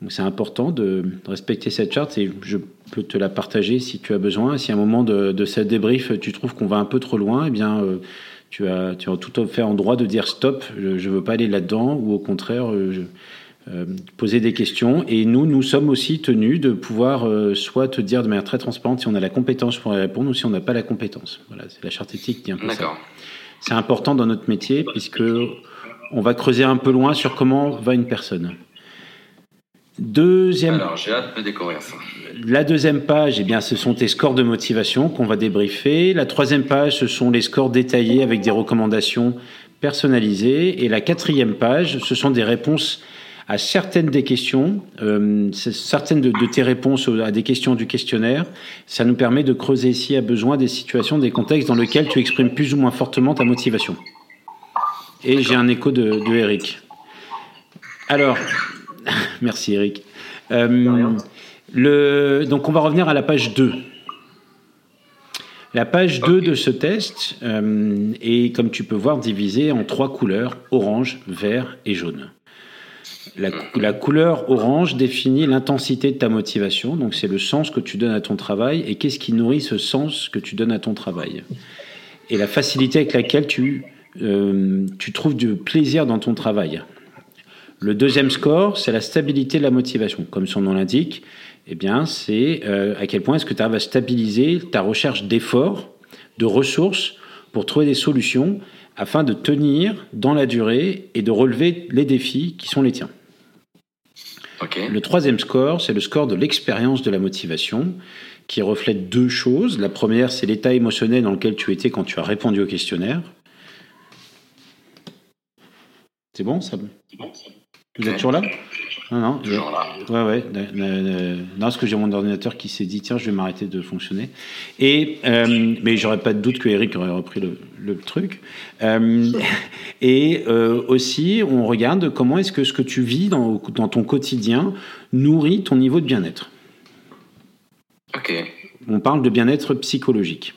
Donc c'est important de respecter cette charte et je peux te la partager si tu as besoin. Si à un moment de, de cette débrief tu trouves qu'on va un peu trop loin, eh bien tu as, tu as tout à fait en droit de dire stop, je ne veux pas aller là-dedans ou au contraire poser des questions. Et nous, nous sommes aussi tenus de pouvoir euh, soit te dire de manière très transparente si on a la compétence pour y répondre ou si on n'a pas la compétence. Voilà, c'est la charte éthique qui dit un peu ça. C'est important dans notre métier puisque on va creuser un peu loin sur comment va une personne. Deuxième, Alors, j'ai hâte de découvrir ça. la deuxième page, eh bien, ce sont tes scores de motivation qu'on va débriefer. La troisième page, ce sont les scores détaillés avec des recommandations personnalisées. Et la quatrième page, ce sont des réponses à certaines des questions, euh, certaines de, de tes réponses à des questions du questionnaire. Ça nous permet de creuser ici à besoin des situations, des contextes dans lesquels tu exprimes plus ou moins fortement ta motivation. Et j'ai un écho de, de Eric. Alors, merci Eric. Euh, le, donc on va revenir à la page 2. La page 2 de ce test euh, est, comme tu peux voir, divisée en trois couleurs, orange, vert et jaune. La, cou- la couleur orange définit l'intensité de ta motivation, donc c'est le sens que tu donnes à ton travail et qu'est-ce qui nourrit ce sens que tu donnes à ton travail. Et la facilité avec laquelle tu, euh, tu trouves du plaisir dans ton travail. Le deuxième score, c'est la stabilité de la motivation. Comme son nom l'indique, eh bien, c'est euh, à quel point est-ce que tu arrives à stabiliser ta recherche d'efforts, de ressources pour trouver des solutions afin de tenir dans la durée et de relever les défis qui sont les tiens. Le troisième score, c'est le score de l'expérience de la motivation, qui reflète deux choses. La première, c'est l'état émotionnel dans lequel tu étais quand tu as répondu au questionnaire. C'est bon, ça. Vous êtes toujours là? Non, non. Là. Ouais, ouais. euh, Non, parce que j'ai mon ordinateur qui s'est dit tiens, je vais m'arrêter de fonctionner. Et euh, mais j'aurais pas de doute que Eric aurait repris le, le truc. Euh, et euh, aussi, on regarde comment est-ce que ce que tu vis dans, dans ton quotidien nourrit ton niveau de bien-être. Ok. On parle de bien-être psychologique.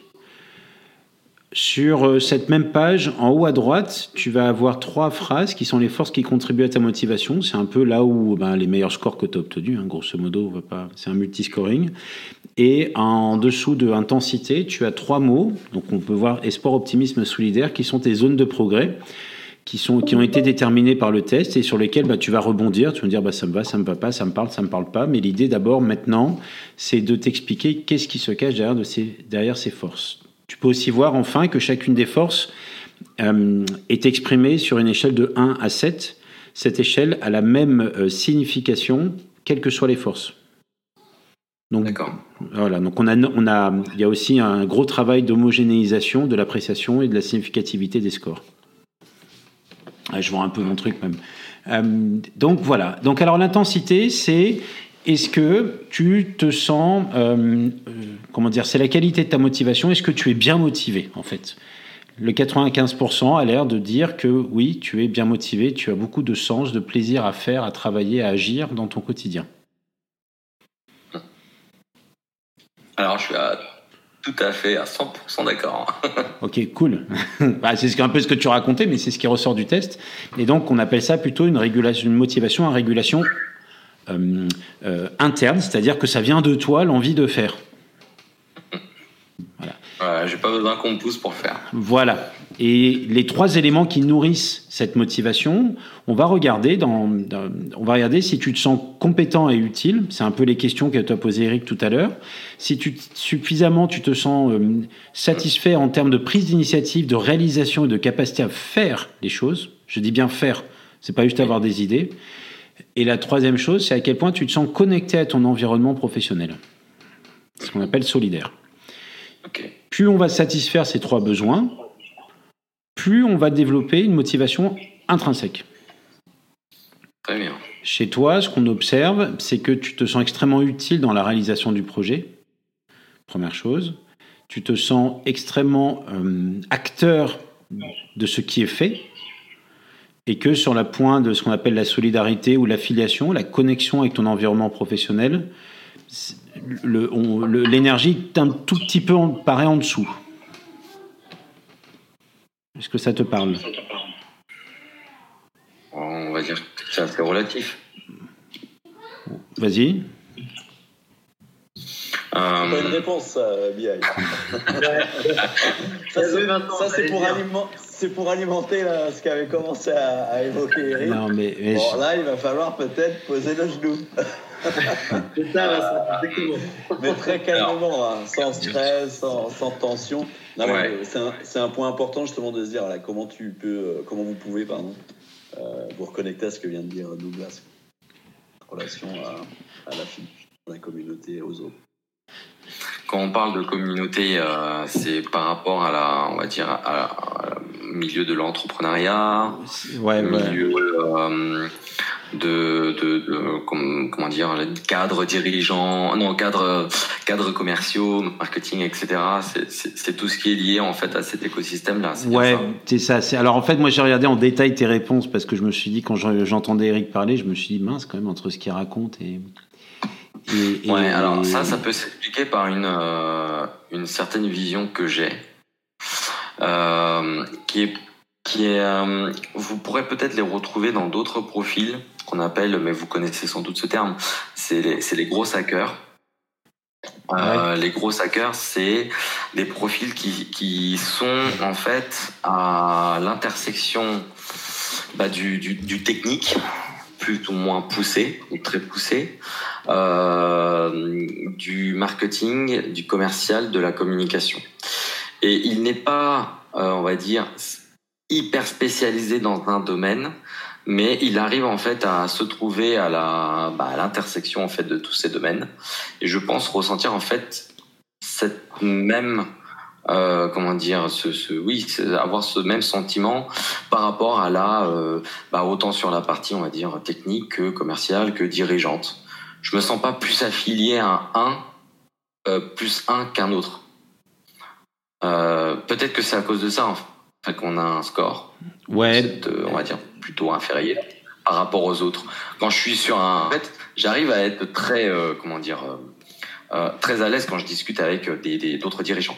Sur euh, cette même page, en haut à droite, tu vas avoir trois phrases qui sont les forces qui contribuent à ta motivation. C'est un peu là où ben, les meilleurs scores que tu as obtenus, hein, grosso modo, pas... c'est un multiscoring. Et en dessous de intensité, tu as trois mots. Donc on peut voir espoir, optimisme, solidaire, qui sont tes zones de progrès, qui, sont, qui ont été déterminées par le test et sur lesquelles bah, tu vas rebondir. Tu vas me dire bah, ça me va, ça me va pas, ça me parle, ça me parle pas. Mais l'idée d'abord, maintenant, c'est de t'expliquer qu'est-ce qui se cache derrière ces forces. Tu peux aussi voir enfin que chacune des forces euh, est exprimée sur une échelle de 1 à 7. Cette échelle a la même euh, signification, quelles que soient les forces. Donc, D'accord. voilà, donc on a, on a, il y a aussi un gros travail d'homogénéisation de l'appréciation et de la significativité des scores. Ah, je vois un peu mon truc même. Euh, donc voilà. Donc alors l'intensité, c'est est-ce que tu te sens, euh, comment dire, c'est la qualité de ta motivation. Est-ce que tu es bien motivé en fait? Le 95% a l'air de dire que oui, tu es bien motivé, tu as beaucoup de sens, de plaisir à faire, à travailler, à agir dans ton quotidien. Alors, je suis à, tout à fait à 100% d'accord. Ok, cool. Bah, c'est ce- un peu ce que tu racontais, mais c'est ce qui ressort du test. Et donc, on appelle ça plutôt une, régulation, une motivation à régulation interne, c'est-à-dire que ça vient de toi, l'envie de faire. Ouais, j'ai pas besoin qu'on me pousse pour faire. Voilà. Et les trois éléments qui nourrissent cette motivation, on va regarder dans, dans- on va regarder si tu te sens compétent et utile. C'est un peu les questions que tu as posées Eric tout à l'heure. Si tu suffisamment tu te sens euh, satisfait en termes de prise d'initiative, de réalisation et de capacité à faire les choses. Je dis bien faire. C'est pas juste avoir des idées. Et la troisième chose, c'est à quel point tu te sens connecté à ton environnement professionnel. Ce qu'on appelle solidaire. Plus on va satisfaire ces trois besoins, plus on va développer une motivation intrinsèque. Très bien. Chez toi, ce qu'on observe, c'est que tu te sens extrêmement utile dans la réalisation du projet. Première chose. Tu te sens extrêmement euh, acteur de ce qui est fait. Et que sur la pointe de ce qu'on appelle la solidarité ou l'affiliation, la connexion avec ton environnement professionnel, c'est- l'énergie est un tout petit peu en, paraît en dessous. Est-ce que ça te parle? On va dire que c'est assez relatif. Vas-y. Pas une Euh, réponse, ça, BI. ça, c'est, ça, c'est pour, aliment- c'est pour alimenter là, ce qu'avait commencé à, à évoquer Eric. Non, mais, mais Bon, je- là, il va falloir peut-être poser le genou. C'est ça. Mais très calmement, hein, sans stress, sans, sans tension. Non, mais, Ouais. c'est, un, c'est un point important justement de se dire là, comment tu peux, euh, comment vous pouvez, pardon, euh, vous reconnecter à ce que vient de dire Douglas, en relation à, à la fille, à la communauté et aux autres. Quand on parle de communauté, euh, c'est par rapport à la, on va dire, à, milieu de l'entrepreneuriat, ouais, milieu euh, de, de, de- comment, dire, cadre dirigeant, non, cadre, cadre commerciaux, marketing, etc. C'est- tout ce qui est lié en fait à cet écosystème-là. c'est bien Ouais, c'est ça. Alors en fait, moi j'ai regardé en détail tes réponses parce que je me suis dit, quand j'en- j'entendais Eric parler, je me suis dit, mince quand même, entre ce qu'il raconte et. Et- et- Ouais, alors ça, ça peut s'expliquer par une, euh, une certaine vision que j'ai, euh, qui est, qui est euh, vous pourrez peut-être les retrouver dans d'autres profils qu'on appelle, mais vous connaissez sans doute ce terme, c'est les, les gros hackers. Les gros hackers, c'est des profils qui, qui sont en fait à l'intersection bah, du, du, du technique, plus ou moins poussé, ou très poussé, euh, du marketing, du commercial, de la communication. Et il n'est pas, euh, on va dire, hyper spécialisé dans un domaine, mais il arrive en fait à se trouver à la bah, l'intersection en fait de tous ces domaines. Et je pense ressentir en fait cette même euh, comment dire ce, ce oui avoir ce même sentiment par rapport à la euh, bah, autant sur la partie on va dire technique que commerciale que dirigeante. Je me sens pas plus affilié à un euh, plus un qu'un autre. Peut-être que c'est à cause de ça qu'on a un score. Ouais, on va dire plutôt inférieur par rapport aux autres. Quand je suis sur un en fait j'arrive à être très comment dire très à l'aise quand je discute avec des des- d'autres dirigeants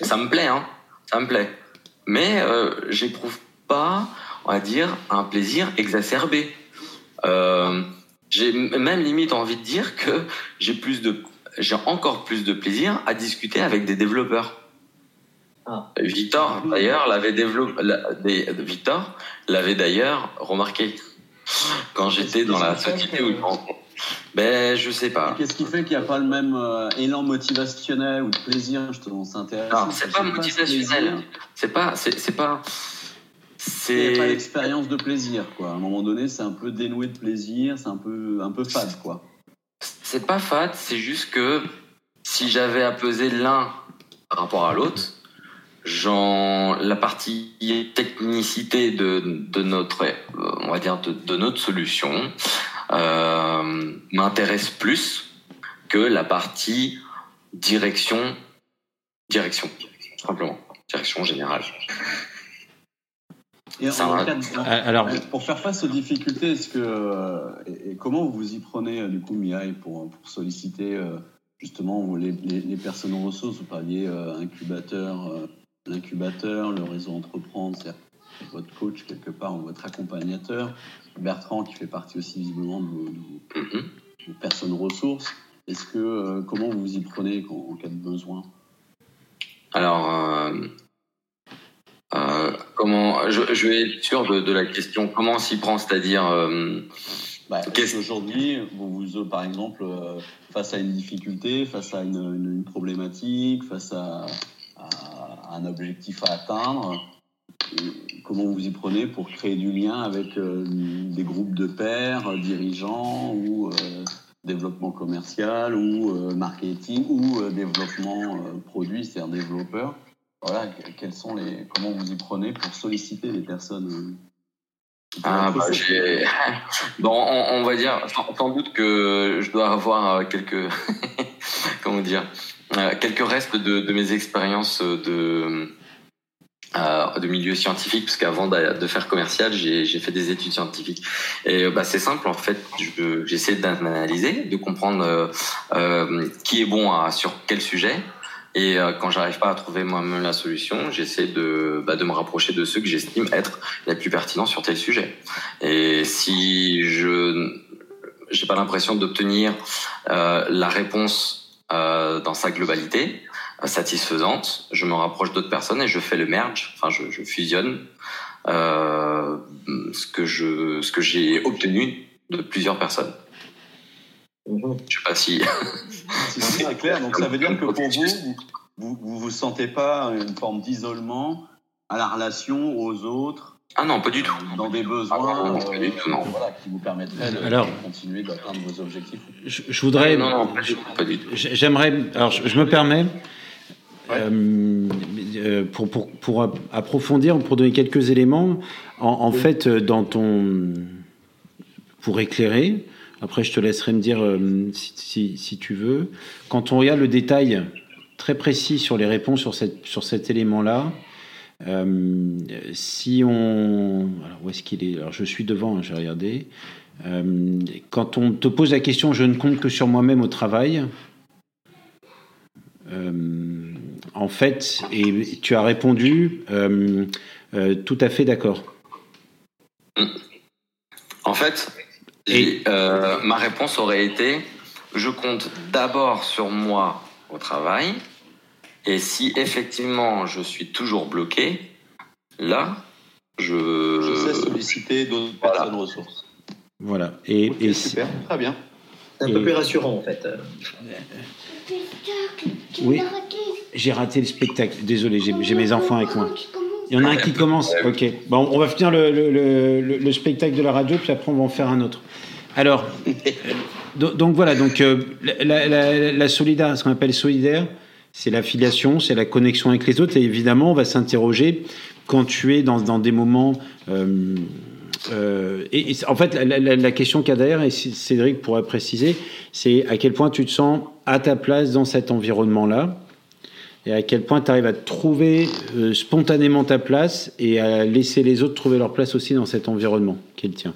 ça me plaît hein. Ça me plaît. Mais euh, j'éprouve pas on va dire un plaisir exacerbé. Euh, j'ai même limite envie de dire que j'ai plus de j'ai encore plus de plaisir à discuter avec des développeurs. Ah. Victor d'ailleurs l'avait développé la- des- Victor l'avait d'ailleurs remarqué. Quand j'étais dans la société où il rencontre. Ben, je sais pas. Qu'est-ce qui fait qu'il n'y a pas le même euh, élan motivationnel ou de plaisir justement C'est intéressant. Non, c'est pas motivationnel. C'est pas, c'est, pas, c'est, l'expérience de plaisir, quoi. À un moment donné, c'est un peu dénoué de plaisir, c'est un peu, un peu fade, quoi. c'est pas fat. C'est juste que si j'avais à peser l'un par rapport à l'autre, genre la partie technicité de, de notre, euh, on va dire de, de notre solution, euh, m'intéresse plus que la partie direction, direction, tout simplement, direction générale. Et Ça en va. cas de- en- Ah, Alors, pour faire face aux difficultés, est-ce que euh, et, et comment vous vous y prenez euh, du coup, Miaï, pour, pour solliciter justement les, les, les personnes ressources? Vous parliez incubateur, l'incubateur, le réseau entreprendre, votre coach quelque part, ou votre accompagnateur, Bertrand qui fait partie aussi visiblement de vos, de vos- Mhm. vos personnes ressources. Est-ce que euh, comment vous vous y prenez en cas de besoin? Alors, euh, euh, comment je, je vais être sûr de, de la question. Comment s'y prend, c'est-à-dire Bah, Qu'est-ce- Aujourd'hui, vous vous, par exemple, face à une difficulté, face à une, une- une problématique, face à, à un objectif à atteindre, comment vous y prenez pour créer du lien avec euh, des groupes de pairs, euh, dirigeants ou euh, développement commercial ou euh, marketing ou développement produit, c'est-à-dire développeur? Voilà, que- quels sont les, comment vous y prenez pour solliciter les personnes Ah, bah, j'ai... Bon, on, on va dire, sans, sans doute que je dois avoir quelques, comment dire, quelques restes de, de mes expériences de, euh, de milieu scientifique, parce qu'avant de faire commercial, j'ai, fait des études scientifiques. Et euh, bah, c'est simple, en fait, je- j'essaie d'analyser, de comprendre euh, euh, qui est bon à, sur quel sujet. Et euh, quand j'arrive pas à trouver moi-même la solution, j'essaie de, bah, de me rapprocher de ceux que j'estime être les plus pertinents sur tel sujet. Et si je j'ai pas l'impression d'obtenir euh, la réponse dans sa globalité satisfaisante, je me rapproche d'autres personnes et je fais le merge, enfin je, je fusionne euh, ce que je ce que j'ai obtenu de plusieurs personnes. Mhm. Je sais pas si C'est clair, donc ça veut dire que pour vous, vous vous, vous sentez pas une forme d'isolement à la relation aux autres, ah non pas du tout. dans des Ah besoins non, pas du tout, non. voilà, qui vous permettraient de Alors- continuer d'atteindre vos objectifs. Je, je voudrais. non non pas du tout, J'aimerais. Alors, je, je me permets. Ouais. euh, euh, pour, pour, pour ap- approfondir, pour donner quelques éléments, en, en fait, euh, dans ton. Pour éclairer, après je te laisserai me dire si, si, si tu veux, quand on regarde le détail très précis sur les réponses sur, cette, sur cet élément-là, euh, si on. Alors, où est-ce qu'il est? Alors, je suis devant, hein, j'ai regardé. Euh, quand on te pose la question, je ne compte que sur moi-même au travail. euh, en fait, et tu as répondu euh, euh, tout à fait d'accord. En fait, Et- euh, ma réponse aurait été je compte d'abord sur moi au travail, et si effectivement je suis toujours bloqué, là, je. Je sais solliciter d'autres voilà. personnes ressources. Voilà. Et, et super, très bien. C'est un Et- peu plus rassurant en fait. Oui. j'ai raté le spectacle. Désolé, j'ai mes enfants avec moi. Il y en a un qui commence. Ok. Bon, on va finir le, le- le- le- le spectacle de la radio, puis après on va en faire un autre. Alors, do- donc voilà. Donc euh, la, la, la solidaire, ce qu'on appelle solidaire, c'est l'affiliation, c'est la connexion avec les autres. Et évidemment, on va s'interroger quand tu es dans, dans des moments. euh, euh, en fait, la, question qu'il y a derrière, et Cédric pourrait préciser, c'est à quel point tu te sens à ta place dans cet environnement-là et à quel point tu arrives à trouver euh, spontanément ta place et à laisser les autres trouver leur place aussi dans cet environnement qui est le tien.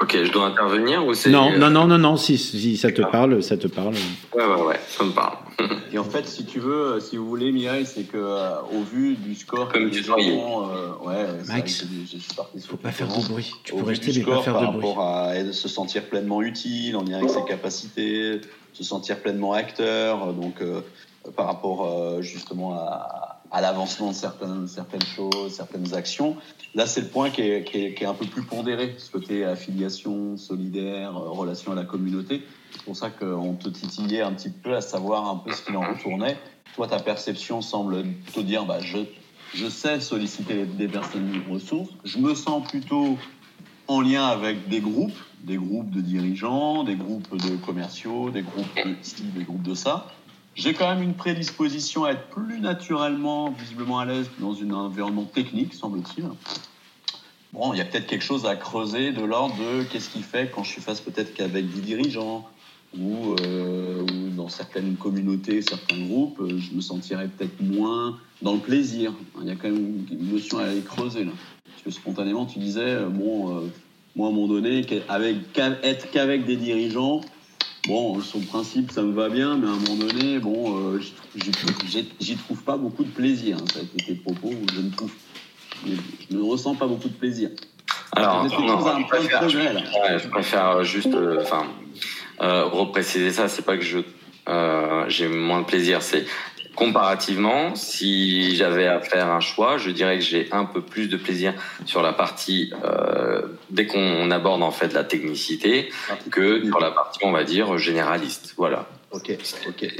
Ok, je dois intervenir ou c'est. Non, euh, non, non, non, non, si, si ça te parle, ça te parle. Ouais, ouais, ouais, ça me parle. Et en fait, si tu veux, euh, si vous voulez, Mireille, c'est que euh, au vu du score Comme que tu les euh, ouais, Max, sur Faut pas faire de bruit. Tu peux rester, mais pas faire par de bruit. rapport à se sentir pleinement utile en lien avec ses capacités, se sentir pleinement acteur, donc euh, par rapport euh, justement à, à l'avancement de certaines, choses, certaines actions. Là, c'est le point qui est, un peu plus pondéré, ce côté affiliation, solidaire, euh, relation à la communauté. C'est pour ça qu'on te titillait un petit peu à savoir un peu ce qu'il en retournait. Toi, ta perception semble te dire, bah, je, je sais solliciter des personnes ressources, je me sens plutôt en lien avec des groupes, des groupes de dirigeants, des groupes de commerciaux, des groupes de ci, des groupes de ça. J'ai quand même une prédisposition à être plus naturellement, visiblement à l'aise dans un environnement technique, semble-t-il. Bon, il y a peut-être quelque chose à creuser de l'ordre de qu'est-ce qui fait quand je suis face peut-être qu'avec des dirigeants ou, euh, dans certaines communautés, certains groupes, je me sentirais peut-être moins dans le plaisir. Il y a quand même une notion à creuser là. Parce que spontanément, tu disais, euh, bon, euh, moi à un moment donné, qu'à- être qu'avec des dirigeants, bon, le principe, ça me va bien, mais à un moment donné, bon, euh, j'y, trouve pas beaucoup de plaisir. hein. Ça a été tes propos, je ne trouve, je ne ressens pas beaucoup de plaisir. Alors, non, préfère, progrès je préfère juste, euh, enfin, euh, repréciser ça. C'est pas que je, euh, j'ai moins de plaisir. C'est comparativement, si j'avais à faire un choix, je dirais que j'ai un peu plus de plaisir sur la partie euh, dès qu'on aborde en fait la technicité que sur la partie, on va dire généraliste. Voilà. Ok, ok.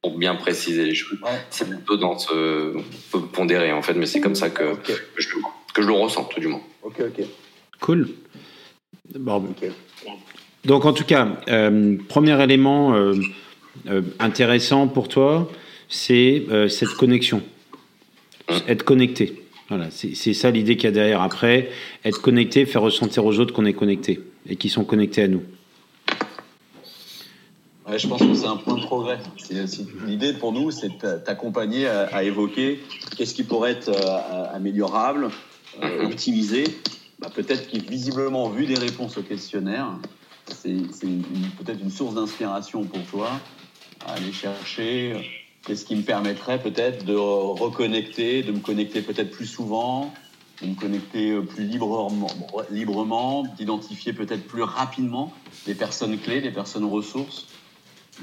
pour bien préciser les choses. Ouais. C'est plutôt dans ce peu pondéré en fait, mais c'est comme ça que, que je, que je le ressens tout du moins. Ok, ok. Cool. Bon. ok. Donc en tout cas, euh, premier élément euh, euh, intéressant pour toi, c'est euh, cette connexion, être connecté. Voilà, c'est ça l'idée qu'il y a derrière. Après, être connecté, faire ressentir aux autres qu'on est connecté et qu'ils sont connectés à nous. Ouais, je pense que c'est un point de progrès. L'idée pour nous, c'est t'accompagner à, à évoquer qu'est-ce qui pourrait être euh, améliorable, euh, optimisé. Bah, peut-être que visiblement, vu des réponses au questionnaire, c'est peut-être une source d'inspiration pour toi à aller chercher euh, qu'est-ce qui me permettrait peut-être de reconnecter, de me connecter peut-être plus souvent, de me connecter euh, plus librement, d'identifier peut-être plus rapidement des personnes clés, des personnes ressources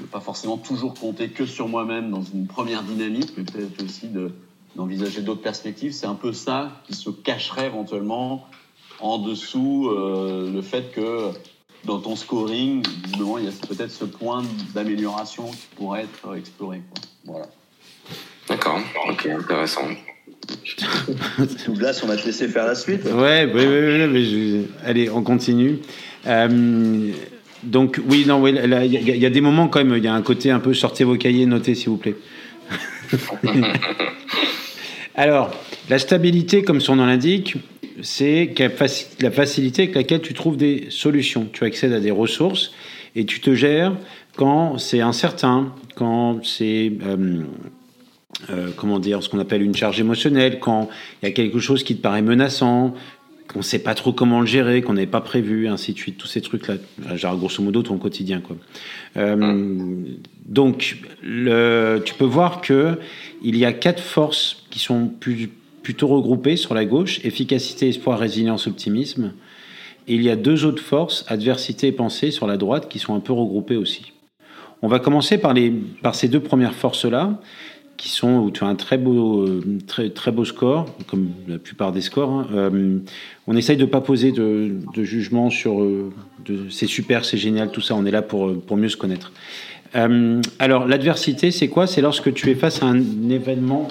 de pas forcément toujours compter que sur moi-même dans une première dynamique, mais peut-être aussi de- d'envisager d'autres perspectives. C'est un peu ça qui se cacherait éventuellement en dessous euh, le fait que dans ton scoring, visiblement, il y a peut-être ce point d'amélioration qui pourrait être exploré. quoi. Voilà. D'accord, ok, intéressant. Douglas, on va te laisser faire la suite. Ouais, oui, oui, oui, mais je- allez, on continue. Euh, donc oui, non, oui, là, il y, a- il y a des moments quand même. Il y a un côté un peu sortez vos cahiers, notez s'il vous plaît. Alors, la stabilité, comme son nom l'indique, c'est la facilité avec laquelle tu trouves des solutions. Tu accèdes à des ressources et tu te gères quand c'est incertain, quand c'est euh, euh, comment dire, ce qu'on appelle une charge émotionnelle, quand il y a quelque chose qui te paraît menaçant, qu'on ne sait pas trop comment le gérer, qu'on n'avait pas prévu, ainsi de suite, tous ces trucs-là. Genre, grosso modo, ton quotidien, quoi. Euh, donc, tu peux voir que il y a quatre forces qui sont plus- plutôt regroupées sur la gauche efficacité, espoir, résilience, optimisme. Et il y a deux autres forces, adversité et pensée, sur la droite, qui sont un peu regroupées aussi. On va commencer par, ces deux premières forces-là, qui sont où tu as un très beau, euh, très, beau score, comme la plupart des scores. hein. Euh, on essaye de pas poser de, jugement sur euh, c'est super, c'est génial, tout ça. On est là pour, mieux se connaître. Alors, l'adversité, c'est quoi? C'est lorsque tu es face à un événement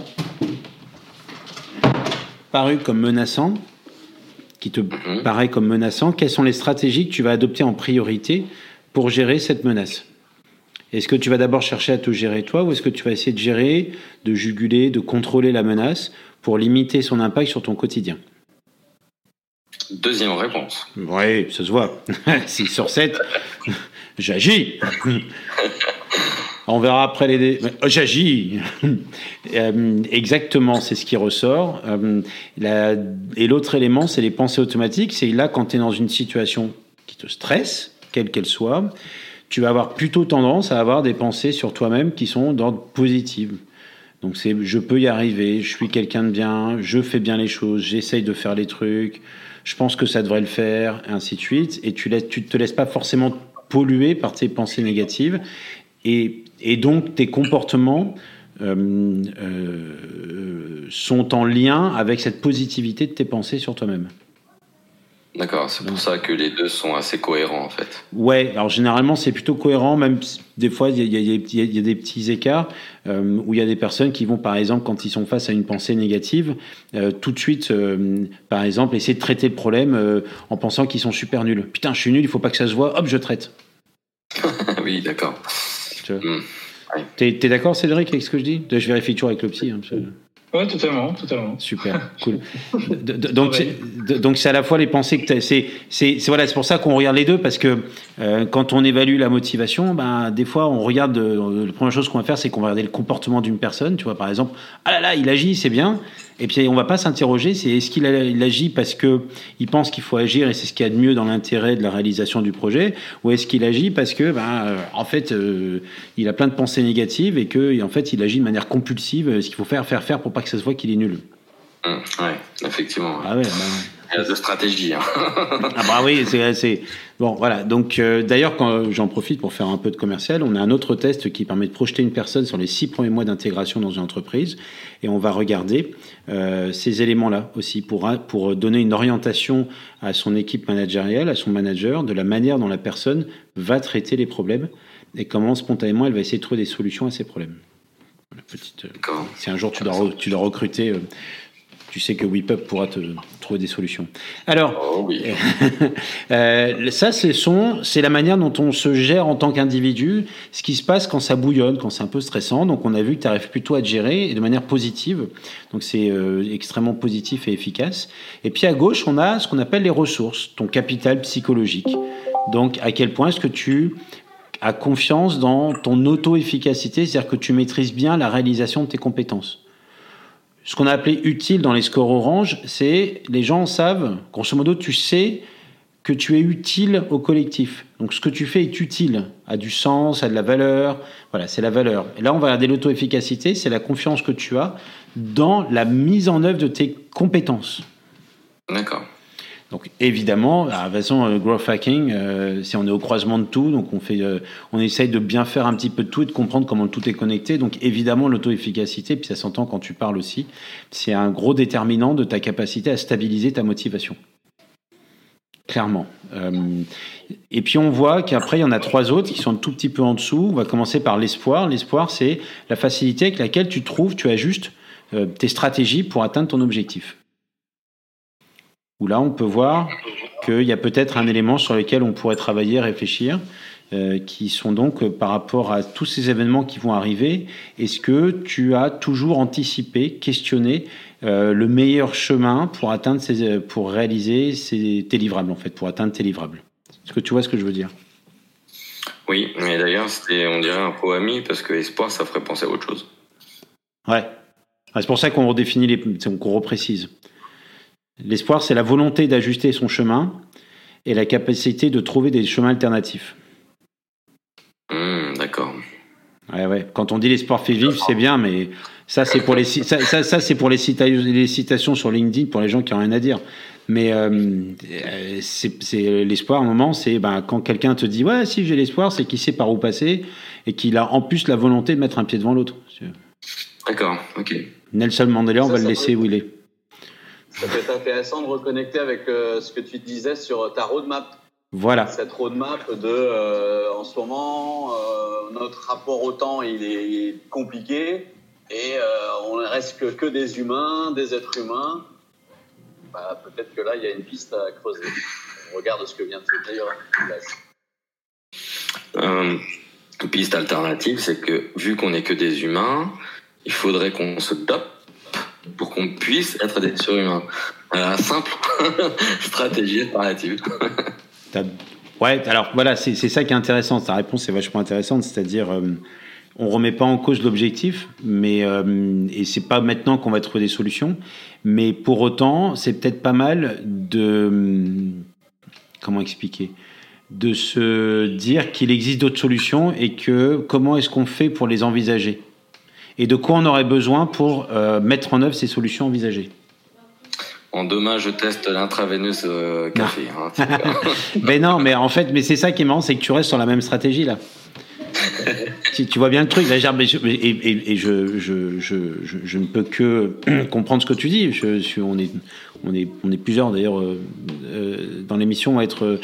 paru comme menaçant, qui te Mhm. paraît comme menaçant. Quelles sont les stratégies que tu vas adopter en priorité pour gérer cette menace? Est-ce que tu vas d'abord chercher à te gérer toi ou est-ce que tu vas essayer de gérer, de juguler, de contrôler la menace pour limiter son impact sur ton quotidien? Deuxième réponse. Oui, ça se voit. 6 sur 7, j'agis. On verra après les... Oh, J'agis. Euh, Exactement, c'est ce qui ressort. Euh, Et l'autre élément, c'est les pensées automatiques. C'est là quand tu es dans une situation qui te stresse, quelle qu'elle soit, tu vas avoir plutôt tendance à avoir des pensées sur toi-même qui sont d'ordre positif. Donc c'est je peux y arriver, je suis quelqu'un de bien, je fais bien les choses, j'essaye de faire les trucs, je pense que ça devrait le faire, et ainsi de suite. Et tu ne te laisses pas forcément polluer par tes pensées négatives. Et, et donc tes comportements euh, euh, sont en lien avec cette positivité de tes pensées sur toi-même. D'accord, c'est pour ça que les deux sont assez cohérents en fait. Ouais, alors généralement c'est plutôt cohérent, même des fois il y, a- y y y des petits écarts euh, où il y a des personnes qui vont par exemple quand ils sont face à une pensée négative, euh, tout de suite euh, par exemple essayer de traiter le problème en pensant qu'ils sont super nuls. Putain, je suis nul, il faut pas que ça se voit, hop, je traite. oui, d'accord. Tu vois. Hmm. T'es t'es d'accord Cédric avec ce que je dis? Je vérifie toujours avec le psy. hein, Ouais, totalement, totalement. Super, cool. Donc, c'est- d- donc c'est à la fois les pensées que t'as- c'est c'est c'est- voilà, c'est pour ça qu'on regarde les deux parce que euh, quand on évalue la motivation, ben des fois on regarde euh, la première chose qu'on va faire, c'est qu'on va regarder le comportement d'une personne. Tu vois, par exemple, ah là là, il agit, c'est bien. Et puis on va pas s'interroger, c'est est-ce qu'il il agit parce que il pense qu'il faut agir et c'est ce qu'il y a de mieux dans l'intérêt de la réalisation du projet, ou est-ce qu'il agit parce que ben euh, en fait euh, il a plein de pensées négatives et que en fait il agit de manière compulsive, euh, ce qu'il faut faire, faire, faire pour pas que ça se voit qu'il est nul. Hmm, ouais, effectivement. Ah ouais, bah, Il y a deux stratégies. hein. ah bah oui, c'est bon voilà. Donc euh, d'ailleurs quand j'en profite pour faire un peu de commercial, on a un autre test qui permet de projeter une personne sur les six premiers mois d'intégration dans une entreprise et on va regarder euh, ces éléments-là aussi pour pour donner une orientation à son équipe managériale, à son manager, de la manière dont la personne va traiter les problèmes et comment spontanément elle va essayer de trouver des solutions à ces problèmes. petite, si un jour tu dois, tu dois recruter tu sais que WePub pourra te trouver des solutions. Alors, oh, oui. euh, ça, c'est son, c'est la manière dont on se gère en tant qu'individu, ce qui se passe quand ça bouillonne, quand c'est un peu stressant. Donc, on a vu que tu arrives plutôt à te gérer et de manière positive. Donc, c'est euh, extrêmement positif et efficace. Et puis, à gauche, on a ce qu'on appelle les ressources, ton capital psychologique. Donc, à quel point est-ce que tu as confiance dans ton auto-efficacité, c'est-à-dire que tu maîtrises bien la réalisation de tes compétences ce qu'on a appelé utile dans les scores orange, c'est les gens savent, grosso modo, tu sais que tu es utile au collectif. Donc ce que tu fais est utile, a du sens, a de la valeur. Voilà, c'est la valeur. Et là, on va regarder l'auto-efficacité, c'est la confiance que tu as dans la mise en œuvre de tes compétences. D'accord. Donc évidemment, la façon euh, growth hacking, euh, on est au croisement de tout, donc on fait, euh, on essaye de bien faire un petit peu de tout et de comprendre comment tout est connecté. Donc évidemment, l'auto-efficacité, puis ça s'entend quand tu parles aussi, c'est un gros déterminant de ta capacité à stabiliser ta motivation. Clairement. et puis on voit qu'après, il y en a trois autres qui sont un tout petit peu en dessous. On va commencer par l'espoir. L'espoir, c'est la facilité avec laquelle tu trouves, tu ajustes tes stratégies pour atteindre ton objectif où là, on peut voir qu'il y a peut-être un élément sur lequel on pourrait travailler, réfléchir, euh, qui sont donc euh, par rapport à tous ces événements qui vont arriver, est-ce que tu as toujours anticipé, questionné euh, le meilleur chemin pour atteindre ces, pour réaliser ces, tes livrables en fait, pour atteindre tes livrables? Est-ce que tu vois ce que je veux dire? Oui, mais d'ailleurs c'était, on dirait un pro ami parce que espoir, ça ferait penser à autre chose. Ouais, c'est pour ça qu'on redéfinit les, qu'on reprécise. L'espoir, c'est la volonté d'ajuster son chemin et la capacité de trouver des chemins alternatifs. Hmm, d'accord. Ouais, ouais. Quand on dit l'espoir fait vivre, c'est bien, mais ça, c'est pour les ça, ça, c'est pour les, les, citations sur LinkedIn pour les gens qui ont rien à dire. Mais euh, c'est l'espoir. À un moment, c'est ben, quand quelqu'un te dit ouais, si j'ai l'espoir, c'est qu'il sait par où passer et qu'il a en plus la volonté de mettre un pied devant l'autre. D'accord. Ok. Nelson Mandela, on va le laisser où il est. Ça peut être intéressant de reconnecter avec euh, ce que tu disais sur ta roadmap. Voilà. Cette roadmap de, euh, en ce moment, euh, notre rapport au temps, il est compliqué et on ne reste que, que, des humains, des êtres humains. Bah, Peut-être que là, il y a une piste à creuser. On regarde ce que vient de se dire. une piste alternative, c'est que vu qu'on n'est que des humains, il faudrait qu'on se dope pour qu'on puisse être des surhumains. Euh, simple stratégie alternative. ouais, alors voilà, c'est ça qui est intéressant. Ta réponse est vachement intéressante, c'est-à-dire euh, on remet pas en cause l'objectif, mais euh, et c'est pas maintenant qu'on va trouver des solutions, mais pour autant, c'est peut-être pas mal de comment expliquer de se dire qu'il existe d'autres solutions et que comment est-ce qu'on fait pour les envisager et de quoi on aurait besoin pour euh, mettre en œuvre ces solutions envisagées en demain, je teste l'intraveineuse euh, café. Hein, mais non, mais en fait, mais c'est ça qui est marrant, c'est que tu restes sur la même stratégie là. tu, tu, vois bien le truc, là, et, et, je, je, je, je, ne peux que comprendre ce que tu dis. On, est, on, est, on est plusieurs d'ailleurs euh, dans l'émission à être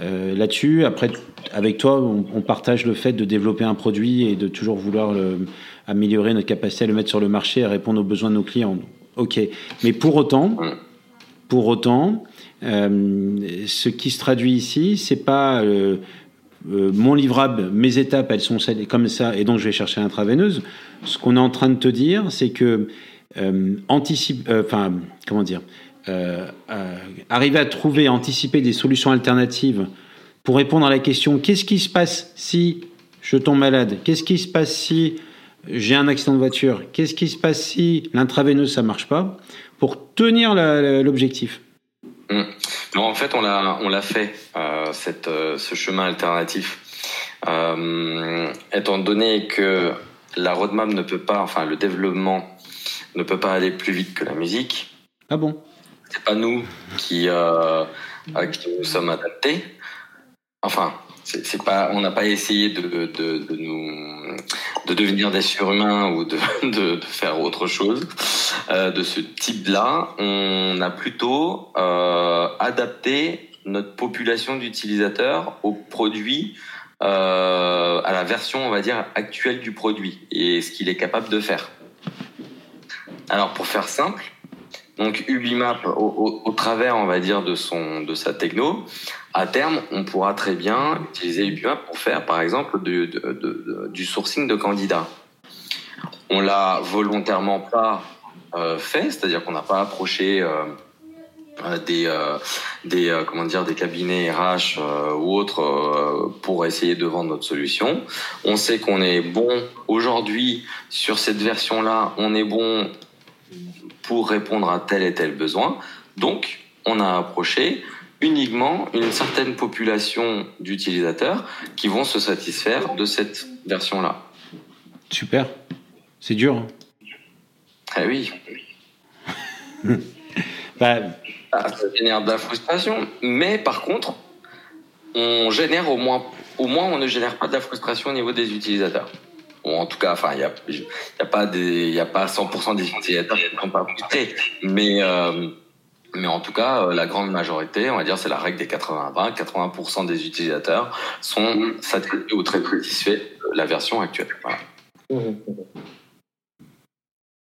là-dessus. Après, avec toi, on, on, partage le fait de développer un produit et de toujours vouloir le, améliorer notre capacité à le mettre sur le marché, à répondre aux besoins de nos clients. Ok, mais pour autant, pour autant, euh, ce qui se traduit ici, c'est pas euh, euh, mon livrable, mes étapes, elles sont comme ça, et donc je vais chercher l'intraveineuse. Ce qu'on est en train de te dire, c'est que anticipe, enfin, comment dire, arriver à trouver, anticiper des solutions alternatives pour répondre à la question qu'est-ce qui se passe si je tombe malade? Qu'est-ce qui se passe si j'ai un accident de voiture, qu'est-ce qui se passe si l'intraveineuse ça marche pas pour tenir l'objectif? Mmh. En fait, on l'a on l'a fait euh, cette, euh, ce chemin alternatif. Euh, étant donné que la roadmap ne peut pas, enfin le développement ne peut pas aller plus vite que la musique. Ah bon? C'est pas nous qui, à qui nous sommes adaptés. Enfin, c'est pas, on n'a pas essayé de, de, de, nous de devenir des surhumains ou de, de, faire autre chose euh, de ce type-là. On a plutôt euh, adapté notre population d'utilisateurs aux produits euh, à la version, on va dire, actuelle du produit et ce qu'il est capable de faire. Alors, pour faire simple, donc Ubimap, au, travers, on va dire, de son, de sa techno, à terme, on pourra très bien utiliser Ubimap pour faire, par exemple, du, sourcing de candidats. On l'a volontairement pas euh, fait, c'est-à-dire qu'on n'a pas approché euh, des, euh, des euh, comment dire, des cabinets RH ou autres pour essayer de vendre notre solution. On sait qu'on est bon aujourd'hui sur cette version-là, on est bon pour répondre à tel et tel besoin. Donc, on a approché uniquement une certaine population d'utilisateurs qui vont se satisfaire de cette version-là. Super. C'est dur. Hein. Eh oui. bah... ça génère de la frustration, mais par contre, on génère au moins, au moins, on ne génère pas de la frustration au niveau des utilisateurs. En tout cas, enfin, il y a, y a pas des, y a pas 100% des utilisateurs qui ne sont pas frustrés, mais euh, mais en tout cas, la grande majorité, on va dire, c'est la règle des 80-20. 80%, des utilisateurs sont satisfaits ou très satisfaits de la version actuelle.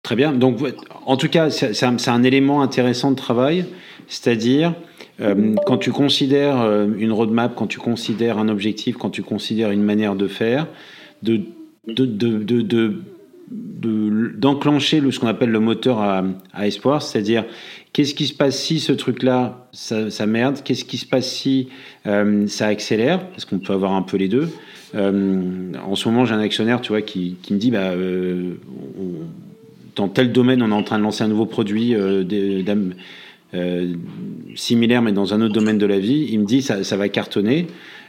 Très bien. Donc, en tout cas, c'est un, un, élément intéressant de travail, c'est-à-dire euh, quand tu considères une roadmap, quand tu considères un objectif, quand tu considères une manière de faire, de de, de, de, d'enclencher de, ce qu'on appelle le moteur à, espoir, c'est-à-dire qu'est-ce qui se passe si ce truc-là, ça, merde, qu'est-ce qui se passe si euh, ça accélère, parce qu'on peut avoir un peu les deux. Euh, en ce moment, j'ai un actionnaire, tu vois, qui, me dit, bah, euh, dans tel domaine, on est en train de lancer un nouveau produit similaire, mais dans un autre domaine de la vie. Il me dit, ça va cartonner.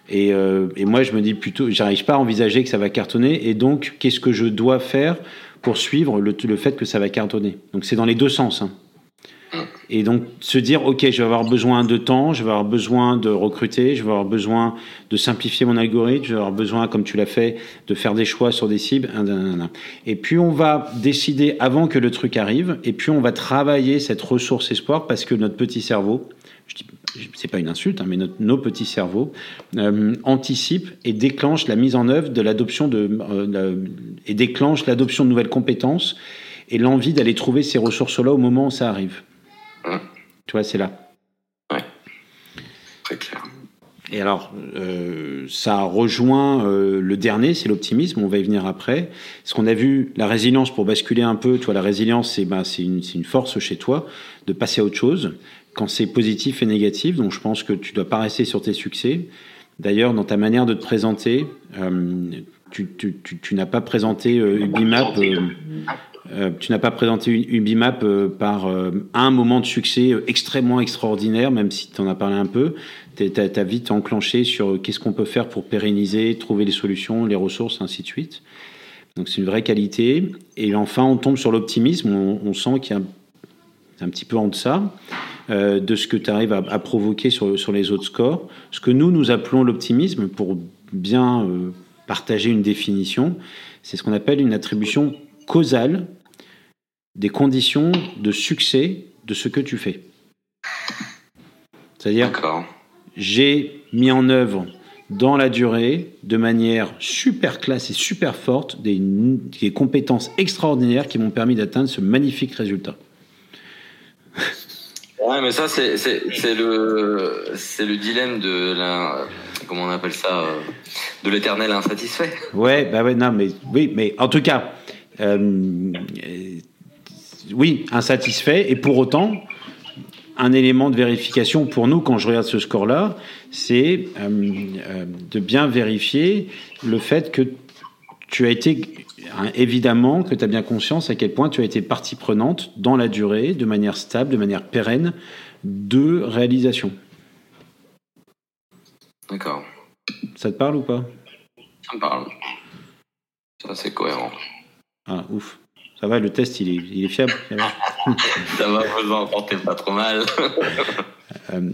Et, euh, et, moi, je me dis plutôt, j'arrive pas à envisager que ça va cartonner. Et donc, qu'est-ce que je dois faire pour suivre le, fait que ça va cartonner? Donc, c'est dans les deux sens. Hein. Et donc, se dire, OK, je vais avoir besoin de temps, je vais avoir besoin de recruter, je vais avoir besoin de simplifier mon algorithme, je vais avoir besoin, comme tu l'as fait, de faire des choix sur des cibles. Et puis, on va décider avant que le truc arrive, et puis on va travailler cette ressource espoir parce que notre petit cerveau, c'est pas une insulte, hein, mais notre, nos petits cerveaux euh, anticipent et déclenchent la mise en œuvre de l'adoption de euh, et déclenchent l'adoption de nouvelles compétences et l'envie d'aller trouver ces ressources-là au moment où ça arrive. Mmh. Tu vois, c'est là. Ouais. Très clair. Et alors, euh, ça rejoint euh, le dernier, c'est l'optimisme. On va y venir après. Ce qu'on a vu, la résilience, pour basculer un peu, toi, la résilience, c'est une, une force chez toi de passer à autre chose quand c'est positif et négatif. Donc, je pense que tu dois pas rester sur tes succès. D'ailleurs, dans ta manière de te présenter, euh, tu, n'as pas présenté euh, Ubimap. Euh, tu n'as pas présenté Ubimap par un moment de succès extrêmement extraordinaire, même si tu en as parlé un peu. Tu as, vite enclenché sur qu'est-ce qu'on peut faire pour pérenniser, trouver les solutions, les ressources, ainsi de suite. Donc c'est une vraie qualité. Et enfin, on tombe sur l'optimisme. On, on, sent qu'il y a un petit peu en deçà euh, de ce que tu arrives à, à, provoquer sur, sur les autres scores. Ce que nous, nous appelons l'optimisme, pour bien euh, partager une définition, c'est ce qu'on appelle une attribution causale des conditions de succès de ce que tu fais. C'est-à-dire, j'ai mis en œuvre dans la durée, de manière super classe et super forte, des, des compétences extraordinaires qui m'ont permis d'atteindre ce magnifique résultat. Ouais, mais ça, c'est, le, le dilemme de la, comment on appelle ça, de l'éternel insatisfait. Ouais, bah ouais, non, mais oui, mais en tout cas, euh, oui, insatisfait, et pour autant, un élément de vérification pour nous, quand je regarde ce score-là, c'est euh, euh, de bien vérifier le fait que tu as été, hein, évidemment, que tu as bien conscience à quel point tu as été partie prenante dans la durée, de manière stable, de manière pérenne, de réalisation. D'accord. Ça te parle ou pas? Ça me parle. Ça, c'est cohérent. Ah, ouf. Ça va, le test, il est, il est fiable. ça va, vous en portez pas trop mal. euh,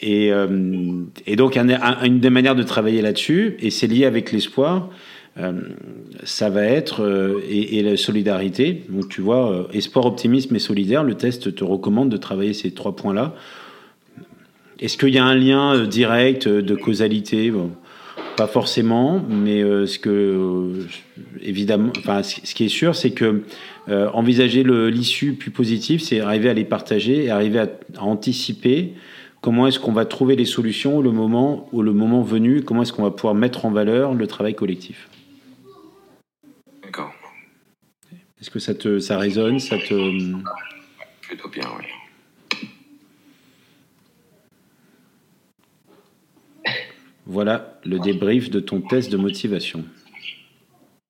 et, euh, et, donc, un, un, une des manières de travailler là-dessus, et c'est lié avec l'espoir, ça va être, euh, et, la solidarité. Donc, tu vois, euh, espoir, optimisme et solidaire, le test te recommande de travailler ces trois points-là. Est-ce qu'il y a un lien direct de causalité? Pas forcément, mais euh, ce que euh, évidemment, enfin, ce qui est sûr, c'est que euh, envisager l'issue plus positive, c'est arriver à les partager et arriver à, anticiper comment est-ce qu'on va trouver les solutions au moment, au le moment venu, comment est-ce qu'on va pouvoir mettre en valeur le travail collectif. D'accord. Est-ce que ça te, ça résonne, ça te, Plutôt bien, oui. voilà le débrief de ton test de motivation.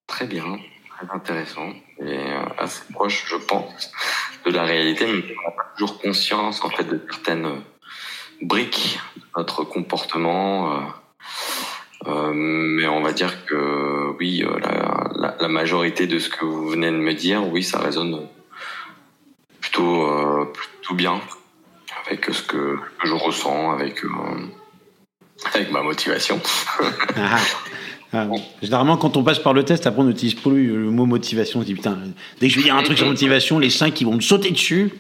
Très bien, très intéressant et euh, assez proche, je pense, de la réalité, mais on n'a pas toujours conscience en fait de certaines briques de notre comportement. euh, euh, mais on va dire que oui, euh, la, la, la majorité de ce que vous venez de me dire, oui, ça résonne plutôt euh, plutôt bien avec ce que, je ressens, avec euh, avec ma motivation. Ah, ah. Généralement, quand on passe par le test, après on n'utilise plus le mot motivation. On se dit putain, dès que je vais dire un truc sur motivation, les cinq ils vont me sauter dessus.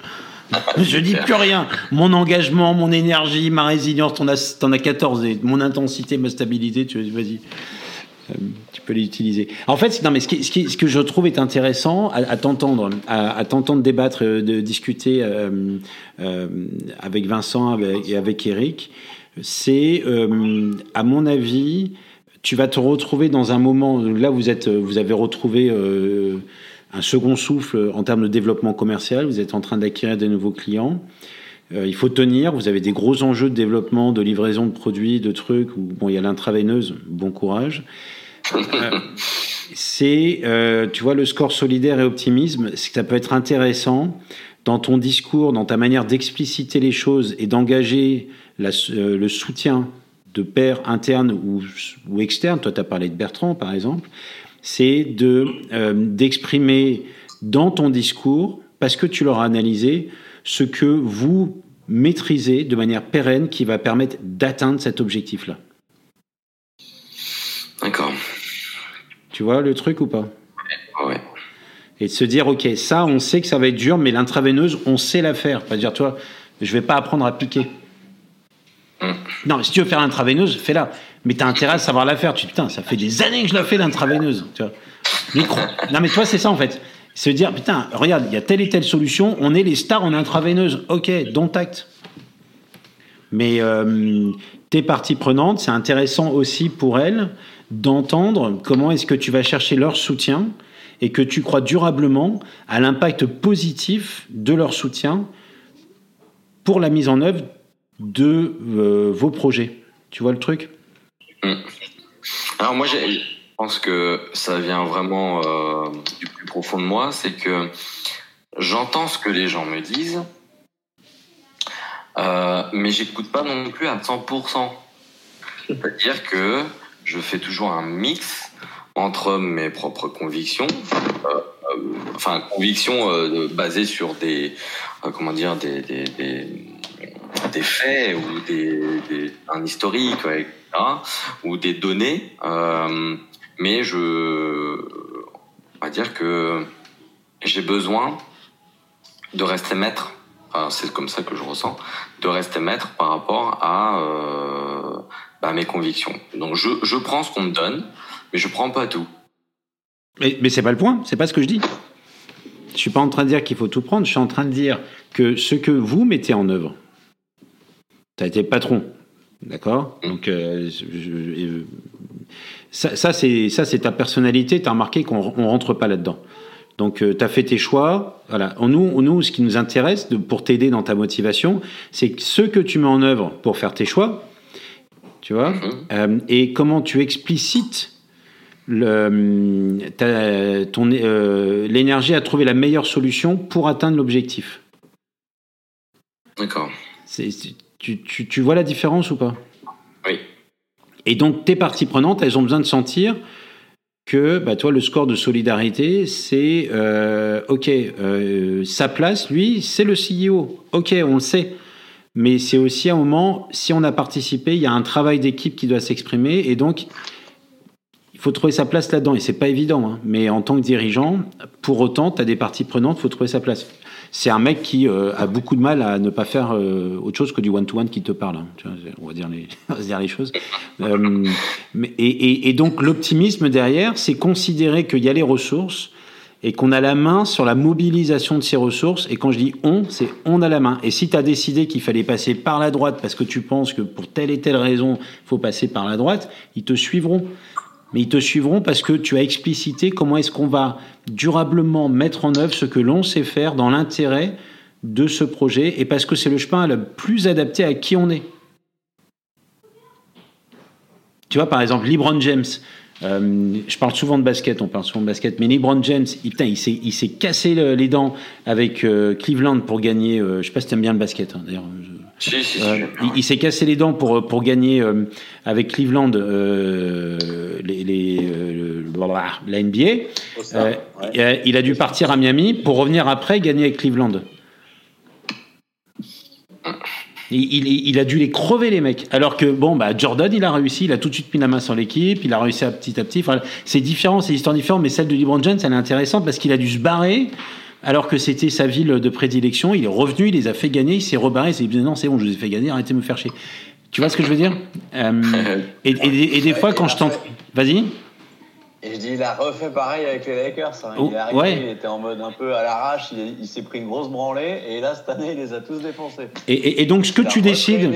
Je dis plus rien. Mon engagement, mon énergie, ma résilience, t'en as, t'en as 14. Et mon intensité, ma stabilité, tu vas-y. Euh, tu peux les utiliser. En fait, non, mais ce, que je trouve est intéressant à, t'entendre, à, t'entendre débattre, euh, de discuter euh, avec Vincent et avec Eric, c'est, à mon avis, tu vas te retrouver dans un moment. Là, vous êtes, vous avez retrouvé un second souffle en termes de développement commercial. Vous êtes en train d'acquérir des nouveaux clients. Euh, il faut tenir. Vous avez des gros enjeux de développement, de livraison de produits, de trucs. Où, bon, il y a l'intraveineuse. Bon courage. Euh, c'est, euh, tu vois, le score solidaire et optimisme. C'est que ça peut être intéressant dans ton discours, dans ta manière d'expliciter les choses et d'engager la, euh, le soutien de pairs internes ou, ou externes. Toi, tu as parlé de Bertrand, par exemple. C'est de euh, d'exprimer dans ton discours, parce que tu leur as analysé, ce que vous maîtrisez de manière pérenne qui va permettre d'atteindre cet objectif-là. D'accord. Tu vois le truc ou pas? Ouais. Et de se dire, ok, ça, on sait que ça va être dur, mais l'intraveineuse, on sait la faire. Pas dire, toi, je vais pas apprendre à piquer. Mm. Non, si tu veux faire l'intraveineuse, fais-la. Mais tu as intérêt à savoir la faire. Tu dis, putain, ça fait des années que je la fais l'intraveineuse. Micro. Non, mais toi, c'est ça en fait. Se dire, putain, regarde, il y a telle et telle solution, on est les stars en intraveineuse. Ok, dont acte. Mais euh, tes parties prenantes, c'est intéressant aussi pour elles d'entendre comment est-ce que tu vas chercher leur soutien et que tu crois durablement à l'impact positif de leur soutien pour la mise en œuvre de euh, vos projets. Tu vois le truc? Alors moi, je pense que ça vient vraiment euh, du plus profond de moi, c'est que j'entends ce que les gens me disent, euh, mais j'écoute pas non plus à 100%. C'est-à-dire que je fais toujours un mix entre mes propres convictions, euh, euh, enfin convictions basées sur des, comment dire, des, des, des, faits ou des, un historique, ouais, ou des données, euh, mais je, on va dire que j'ai besoin de rester maître. C'est comme ça que je ressens, de rester maître par rapport à euh, bah, mes convictions. Donc je, je prends ce qu'on me donne, mais je prends pas tout. Mais, mais c'est pas le point, c'est pas ce que je dis. Je suis pas en train de dire qu'il faut tout prendre, je suis en train de dire que ce que vous mettez en œuvre, tu as été patron, d'accord? Donc, euh, je- je- euh, ça, ça c'est ça, c'est ta personnalité, tu as remarqué qu'on on rentre pas là-dedans. Donc, tu as fait tes choix. Voilà. Nous, nous, ce qui nous intéresse de, pour t'aider dans ta motivation, c'est ce que tu mets en œuvre pour faire tes choix, tu vois, Mhm. euh, et comment tu explicites euh, l'énergie à trouver la meilleure solution pour atteindre l'objectif. D'accord. Tu, tu, tu vois la différence ou pas? Oui. Et donc, tes parties prenantes, elles ont besoin de sentir que, bah, toi, le score de solidarité, c'est euh, OK, euh, sa place, lui, c'est le CEO. OK, on le sait. Mais c'est aussi un moment, si on a participé, il y a un travail d'équipe qui doit s'exprimer. Et donc, il faut trouver sa place là-dedans. Et c'est pas évident. hein. Mais en tant que dirigeant, pour autant, tu as des parties prenantes, il faut trouver sa place. C'est un mec qui euh, a beaucoup de mal à ne pas faire euh, autre chose que du one-to-one qui te parle. hein. On, va dire les, on va se dire les choses. Euh, et- et donc l'optimisme derrière, c'est considérer qu'il y a les ressources et qu'on a la main sur la mobilisation de ces ressources. Et quand je dis on, c'est on a la main. Et si tu as décidé qu'il fallait passer par la droite parce que tu penses que pour telle et telle raison, il faut passer par la droite, ils te suivront. Mais ils te suivront parce que tu as explicité comment est-ce qu'on va durablement mettre en œuvre ce que l'on sait faire dans l'intérêt de ce projet et parce que c'est le chemin le plus adapté à qui on est. Tu vois, par exemple, LeBron James. euh, je parle souvent de basket, on parle souvent de basket, mais LeBron James, il, s'est, cassé le- les dents avec euh, Cleveland pour gagner. euh, je sais pas si t'aimes bien le basket, hein, d'ailleurs. Si, si, si. euh, il, il s'est cassé les dents pour, pour gagner euh, avec Cleveland euh, les, les, euh, la NBA. Euh, ouais. euh, il a dû partir à Miami pour revenir après gagner avec Cleveland. Il, il- il a dû les crever les mecs. Alors que bon bah Jordan il a réussi, il a tout de suite mis la main sur l'équipe, il a réussi à petit à petit. Enfin, c'est différent, c'est des histoires différentes, mais celle de LeBron James elle est intéressante parce qu'il a dû se barrer alors que c'était sa ville de prédilection. Il est revenu, il les a fait gagner, il s'est rebarré, il s'est dit non c'est bon je les ai fait gagner, arrêtez de me faire chier. Tu vois ce que je veux dire? Euh, et, et- et des fois quand je tente, vas-y. Et je dis, il a refait pareil avec les Lakers. hein. Oh, il est arrivé, ouais. il était en mode un peu à l'arrache, il, il s'est pris une grosse branlée, et là, cette année, il les a tous défoncés. Et, donc ce que tu décides.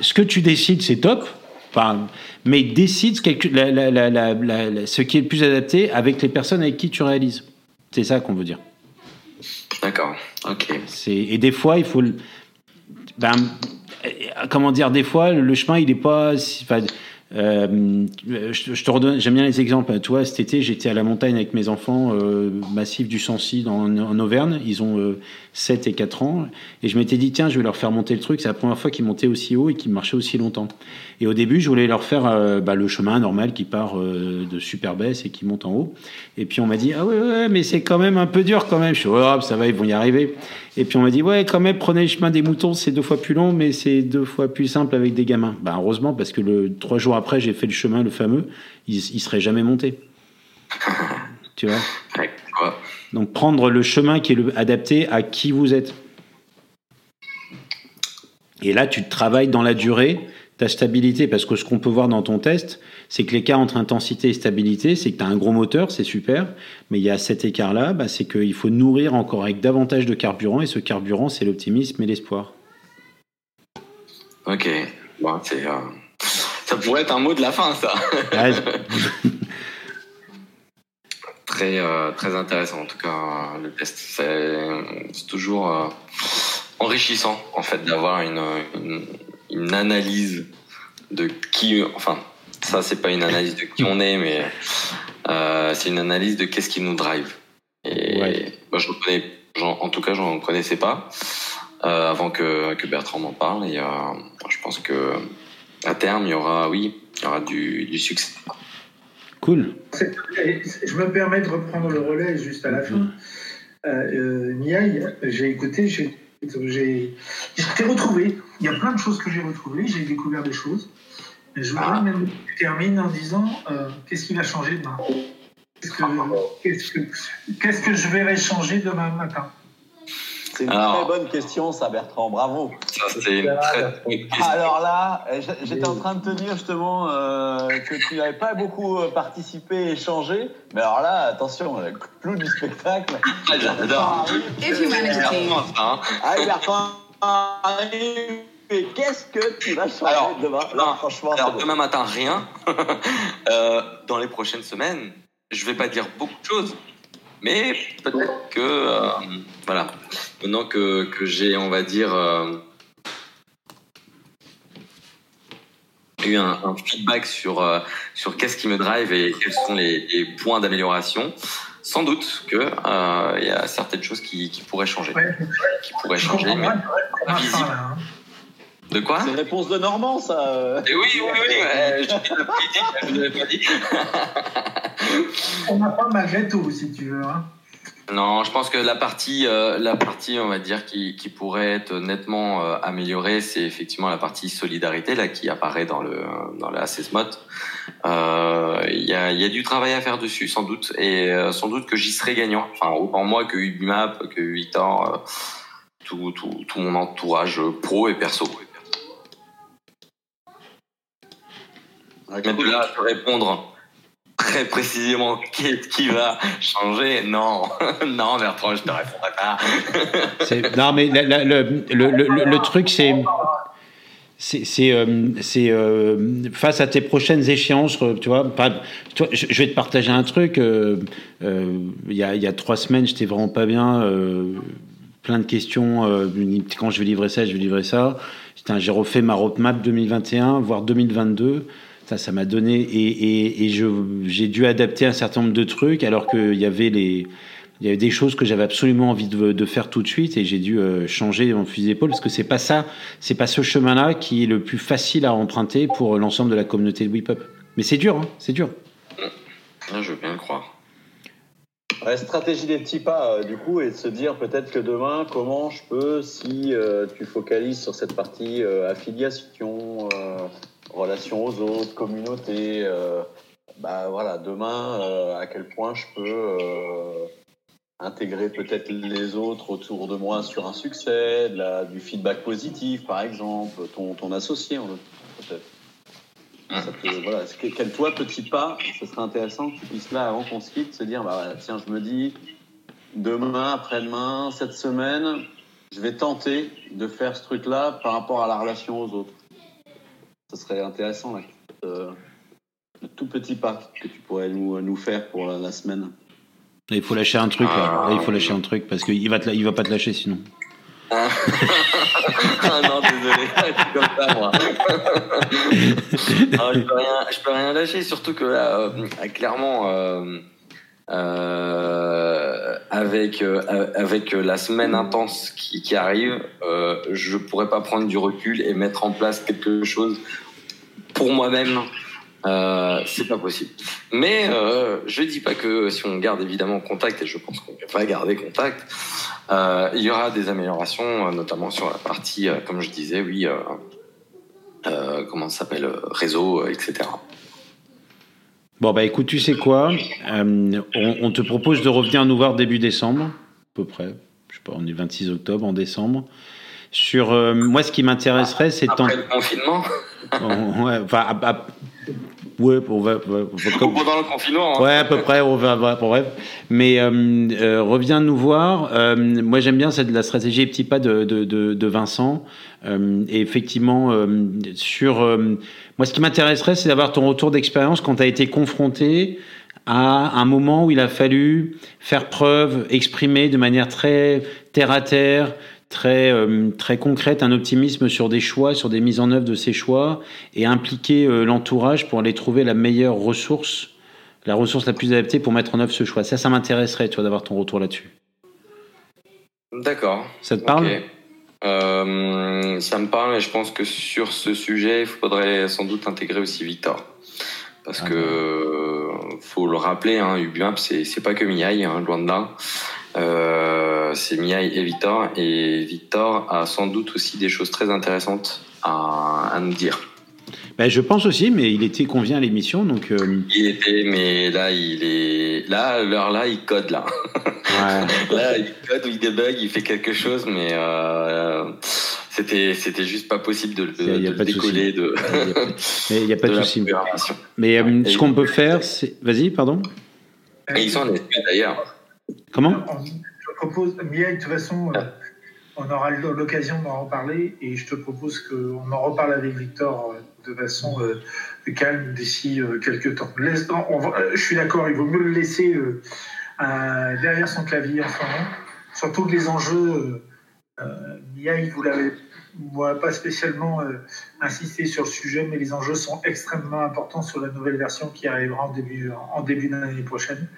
ce que tu décides, c'est top. Enfin, mais décide quelque- la- la- la- la- la- la- ce qui est le plus adapté avec les personnes avec qui tu réalises. C'est ça qu'on veut dire. D'accord. Ok. Et des fois il faut ben, euh, comment dire des fois le chemin il est pas enfin, euh, je, te redonne j'aime bien les exemples. Tu vois cet été j'étais à la montagne avec mes enfants euh, massif du Sancy dans, en Auvergne. Ils ont euh, 7 et 4 ans. Et je m'étais dit tiens je vais leur faire monter le truc. C'est la première fois qu'ils montaient aussi haut et qu'ils marchaient aussi longtemps. Et au début je voulais leur faire euh, bah, le chemin normal qui part euh, de Superbès et qui monte en haut. Et puis on m'a dit ah ouais ouais mais c'est quand même un peu dur quand même. Je suis oh, ça va ils vont y arriver et puis on m'a dit ouais quand même prenez le chemin des moutons c'est deux fois plus long mais c'est deux fois plus simple avec des gamins. Bah heureusement parce que le trois jours après j'ai fait le chemin le fameux ils, ils seraient jamais montés tu vois? Ouais, donc prendre le chemin qui est le, adapté à qui vous êtes. Et là tu travailles dans la durée ta stabilité parce que ce qu'on peut voir dans ton test c'est que l'écart entre intensité et stabilité c'est que tu as un gros moteur c'est super mais il y a cet écart là bah, c'est qu'il faut nourrir encore avec davantage de carburant et ce carburant c'est l'optimisme et l'espoir Ok. Bon, c'est. euh, Ça pourrait être un mot de la fin, ça. Ouais, Très, euh, très intéressant, en tout cas, le test. C'est c'est toujours euh, enrichissant, en fait, d'avoir une, une, une analyse de qui. Enfin, ça, c'est pas une analyse de qui on est, mais euh, c'est une analyse de qu'est-ce qui nous drive. Et Ouais. moi, je connais, j'en- en tout cas, je n'en connaissais pas euh, avant que, que Bertrand m'en parle. Et euh, je pense que à terme, il y aura, oui, il y aura du, du succès. cool Je me permets de reprendre le relais juste à la fin. Euh, euh, Miaï, j'ai écouté, j'ai j'ai j'ai retrouvé. Il y a plein de choses que j'ai retrouvées, j'ai découvert des choses. Mais je voudrais même que tu termines en disant euh, qu'est-ce qui va changer demain? Qu'est-ce que, qu'est-ce que, qu'est-ce que je verrai changer demain matin? C'est une Alors. très bonne question, ça, Bertrand. Bravo. Ça, c'est une très bonne question. Alors là, euh, j'étais en train de te dire justement euh, que tu n'avais pas beaucoup euh, participé, échangé. Mais alors là, attention, le clou du spectacle. Ah, j'adore. If you manage to Clairement, ça, hein. Ah, Bertrand arrive. Qu'est-ce que tu vas changer Alors, demain non, franchement, Alors, demain matin, rien. Euh, dans les prochaines semaines, je vais pas dire beaucoup de choses, mais peut-être que, euh, voilà, maintenant que, que j'ai, on va dire, euh, eu un, un feedback sur, euh, sur qu'est-ce qui me drive et quels sont les, les points d'amélioration, sans doute que euh, il y a certaines choses qui, qui pourraient changer. Ouais. Qui pourraient changer, mais hein. De quoi C'est une réponse de Normand, ça. euh. Eh oui, oui, oui, je ne l'avais pas dit. On n'a pas malgré tout, si tu veux. hein. Non, je pense que la partie, euh, la partie, on va dire, qui, qui pourrait être nettement euh, améliorée, c'est effectivement la partie solidarité là qui apparaît dans le dans Assessmod. Euh, Il y, a, il y a du travail à faire dessus, sans doute, et euh, sans doute que j'y serai gagnant. Enfin, autant moi que Ubimap, que Victor, euh, tout, tout, tout mon entourage pro et perso. Mais de là à te répondre très précisément qui, qui va changer, non, non Bertrand, je te répondrai pas. C'est- Non, mais la- la- le, le, le, le- le truc, c'est. C'est c'est, euh, c'est, euh, face à tes prochaines échéances, tu vois. Par, toi, je, je vais te partager un truc. euh, euh, Il y, a, il y a trois semaines, j'étais vraiment pas bien. euh, plein de questions. euh, quand je vais livrer ça, je vais livrer ça. J'ai refait ma roadmap 2021, voire 2022. Ça, ça m'a donné et, et, et je j'ai dû adapter un certain nombre de trucs alors qu'il y avait les il y avait des choses que j'avais absolument envie de, de faire tout de suite et j'ai dû euh, changer mon fusil d'épaule parce que c'est pas ça, c'est pas ce chemin-là qui est le plus facile à emprunter pour l'ensemble de la communauté de Whip Up. Mais c'est dur, hein, c'est dur. Ah, je veux bien le croire. Ouais, stratégie des petits pas, euh, du coup, et de se dire peut-être que demain, comment je peux, si euh, tu focalises sur cette partie euh, affiliation, euh, relation aux autres, communauté, euh, bah voilà, demain, euh, à quel point je peux euh, intégrer peut-être les autres autour de moi sur un succès, de la- du feedback positif, par exemple, ton, ton associé, en peut-être. Ça peut- voilà, quel toi petit pas, ce serait intéressant que tu puisses là, avant qu'on se quitte, se dire, bah voilà, tiens, je me dis, demain, après-demain, cette semaine, je vais tenter de faire ce truc-là par rapport à la relation aux autres. Ce serait intéressant, là, euh, le tout petit pas que tu pourrais nous, nous faire pour la, la semaine. Là, il faut lâcher un truc, là. Là, il faut lâcher un truc parce qu'il va, te il va pas te lâcher sinon. ah non, désolé, je suis comme ça, moi. Je, peux rien, je peux rien lâcher, surtout que là, euh, clairement, euh, euh, avec, euh, avec la semaine intense qui, arrive, euh, je pourrais pas prendre du recul et mettre en place quelque chose pour moi-même. Euh, c'est pas possible. Mais euh, je dis pas que si on garde évidemment contact, et je pense qu'on va garder contact, il y aura des améliorations, notamment sur la partie, comme je disais, oui, comment ça s'appelle, réseau, etc. Bon, bah écoute, tu sais quoi Euh, on, on te propose de revenir nous voir début décembre, à peu près. Je sais pas, on est 26 octobre, en décembre. Sur euh, moi, ce qui m'intéresserait, c'est Après le confinement, ouais, enfin, ouais, on va, on va- on va- ou pendant le confinement, hein. Ouais, à peu près, on va, bon, bref. Mais euh, euh, reviens nous voir. Euh, moi, j'aime bien cette, la stratégie et petits pas de, de, de, de Vincent. Et effectivement, sur moi, ce qui m'intéresserait, c'est d'avoir ton retour d'expérience quand tu as été confronté à un moment où il a fallu faire preuve, exprimer de manière très terre à terre, très euh, très concrète un optimisme sur des choix, sur des mises en œuvre de ces choix et impliquer euh, l'entourage pour aller trouver la meilleure ressource la ressource la plus adaptée pour mettre en œuvre ce choix. Ça, ça m'intéresserait, tu vois, d'avoir ton retour là-dessus. D'accord. Ça te parle? Euh, ça me parle, et je pense que sur ce sujet, il faudrait sans doute intégrer aussi Victor. Parce Ah que, faut le rappeler, hein, c'est c'est pas que Miaille, hein, loin de là. Euh, c'est Miaille et Victor. Et Victor a sans doute aussi des choses très intéressantes à, à nous dire. Ben, je pense aussi, mais il était convient à l'émission, donc. euh, Il était, mais là, il est. Là, à l'heure là, il code là. ouais. Là, il code ou il débug, il fait quelque chose, mais euh, c'était c'était juste pas possible de, le- Y a- y a de pas le de souci. décoller de, il n'y a pas de souci. Mais euh, ce qu'on peut faire, c'est. Vas-y, pardon. Et ils sont en esprit d'ailleurs. Comment Je propose, Mia, de toute façon, euh, on aura l'occasion d'en reparler et je te propose qu'on en reparle avec Victor euh, de façon euh, calme d'ici quelques temps. Je suis d'accord, il vaut mieux le laisser derrière son clavier en ce moment. Surtout que les enjeux, Mia, vous l'avez moi, pas spécialement euh, insisté sur le sujet, mais les enjeux sont extrêmement importants sur la nouvelle version qui arrivera en début, en début d'année prochaine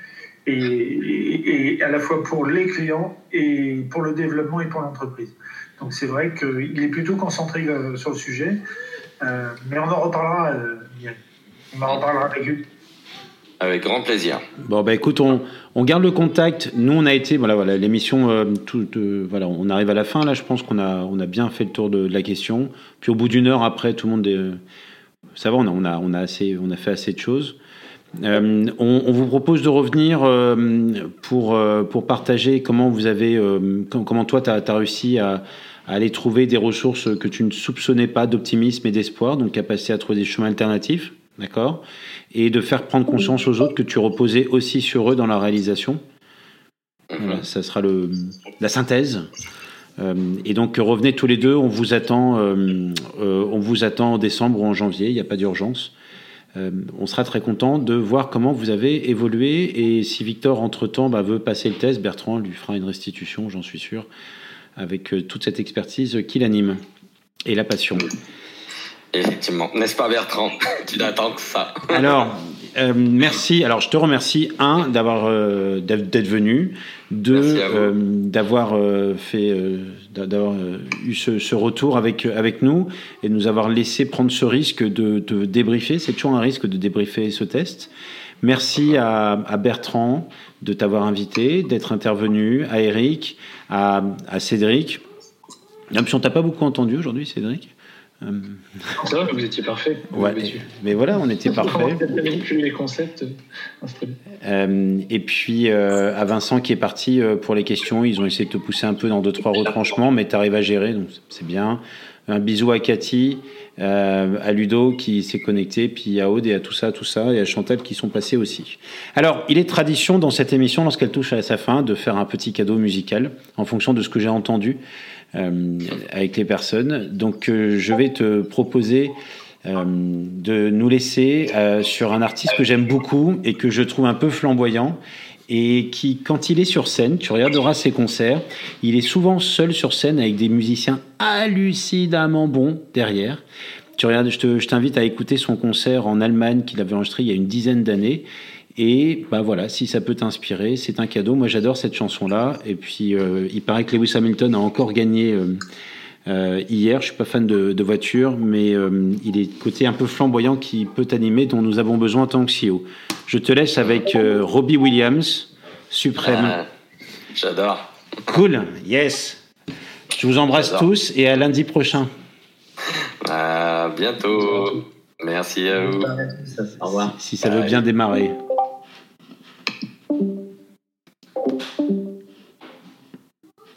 et, et- et à la fois pour les clients et pour le développement et pour l'entreprise. Donc c'est vrai qu'il est plutôt concentré euh, sur le sujet, euh, mais on en reparlera, euh. On en reparlera avec lui. Avec grand plaisir. Bon, bah écoute, on, on garde le contact. Nous, on a été, voilà, voilà, l'émission, euh, tout, euh, voilà, on arrive à la fin là. Je pense qu'on a, on a bien fait le tour de, de la question. Puis au bout d'une heure après, tout le monde, est, euh, ça va, on a, on a, on a assez, on a fait assez de choses. Euh, on, on vous propose de revenir euh, pour, euh, pour partager comment vous avez, com- comment toi, tu as, réussi à, à aller trouver des ressources que tu ne soupçonnais pas d'optimisme et d'espoir, donc à passer à trouver des chemins alternatifs, d'accord? Et de faire prendre conscience aux autres que tu reposais aussi sur eux dans la réalisation. Voilà, ça sera le, la synthèse. Et donc revenez tous les deux, on vous attend, on vous attend en décembre ou en janvier, il n'y a pas d'urgence. Euh, on sera très content de voir comment vous avez évolué et si Victor entre-temps bah, veut passer le test, Bertrand lui fera une restitution, j'en suis sûr, avec euh, toute cette expertise qui l'anime et la passion. Effectivement. N'est-ce pas Bertrand? Tu n'attends que ça. Alors, euh, merci. Alors, je te remercie, un, d'avoir d'être venu, deux, d'avoir fait, d'avoir euh, eu ce, retour avec avec nous et de nous avoir laissé prendre ce risque de, débriefer. C'est toujours un risque de débriefer ce test. Merci à, Bertrand de t'avoir invité, d'être intervenu, à Eric, à, à Cédric. Même si on t'a pas beaucoup entendu aujourd'hui, Cédric. Euh, Ça vous étiez parfait. Ouais, mais voilà, on était parfait. les concepts euh. Euh, et puis euh, à Vincent qui est parti euh, pour les questions, ils ont essayé de te pousser un peu dans deux trois retranchements, mais tu arrives à gérer, donc c'est bien. Un bisou à Cathy, à Ludo qui s'est connecté, puis à Aude et à tout ça, tout ça, et à Chantal qui sont passés aussi. Alors, il est tradition dans cette émission, lorsqu'elle touche à sa fin, de faire un petit cadeau musical en fonction de ce que j'ai entendu avec les personnes. Donc, euh, je vais te proposer euh, de nous laisser euh, sur un artiste que j'aime beaucoup et que je trouve un peu flamboyant et qui, quand il est sur scène, tu regarderas ses concerts, il est souvent seul sur scène avec des musiciens hallucinamment bons derrière. Tu regardes, je t'invite à écouter son concert en Allemagne qu'il avait enregistré il y a une dizaine d'années. Et bah voilà, si ça peut t'inspirer, c'est un cadeau. Moi, j'adore cette chanson-là. Et puis, euh, il paraît que Lewis Hamilton a encore gagné euh, euh, hier. Je suis pas fan de, de voiture, mais euh, il est côté un peu flamboyant qui peut t'animer, dont nous avons besoin en tant que CEO. Je te laisse avec euh, Robbie Williams, suprême. Ah, J'adore. Cool, yes. Je vous embrasse tous et à lundi prochain. À bientôt. Merci à vous. Au revoir. Si ça veut bien démarrer.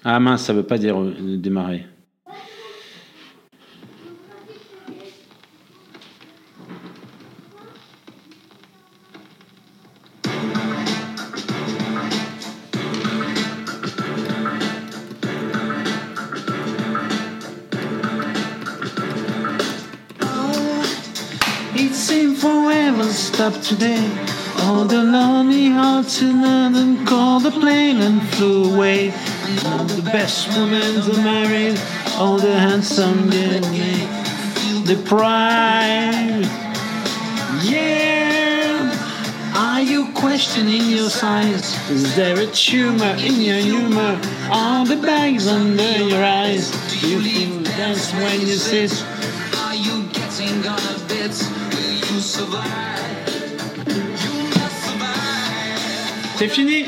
Ah mince, ça veut pas dire euh, démarrer. Stopped today. All the lonely hearts in London called the plane and flew away. The best women are married, all the handsome get the pride. Yeah. Are you questioning your size? Is there a tumor in your humor? Are the bags under your eyes? Do you feel dance when you sit? Are you getting on a bit? Will you survive? You must survive. C'est fini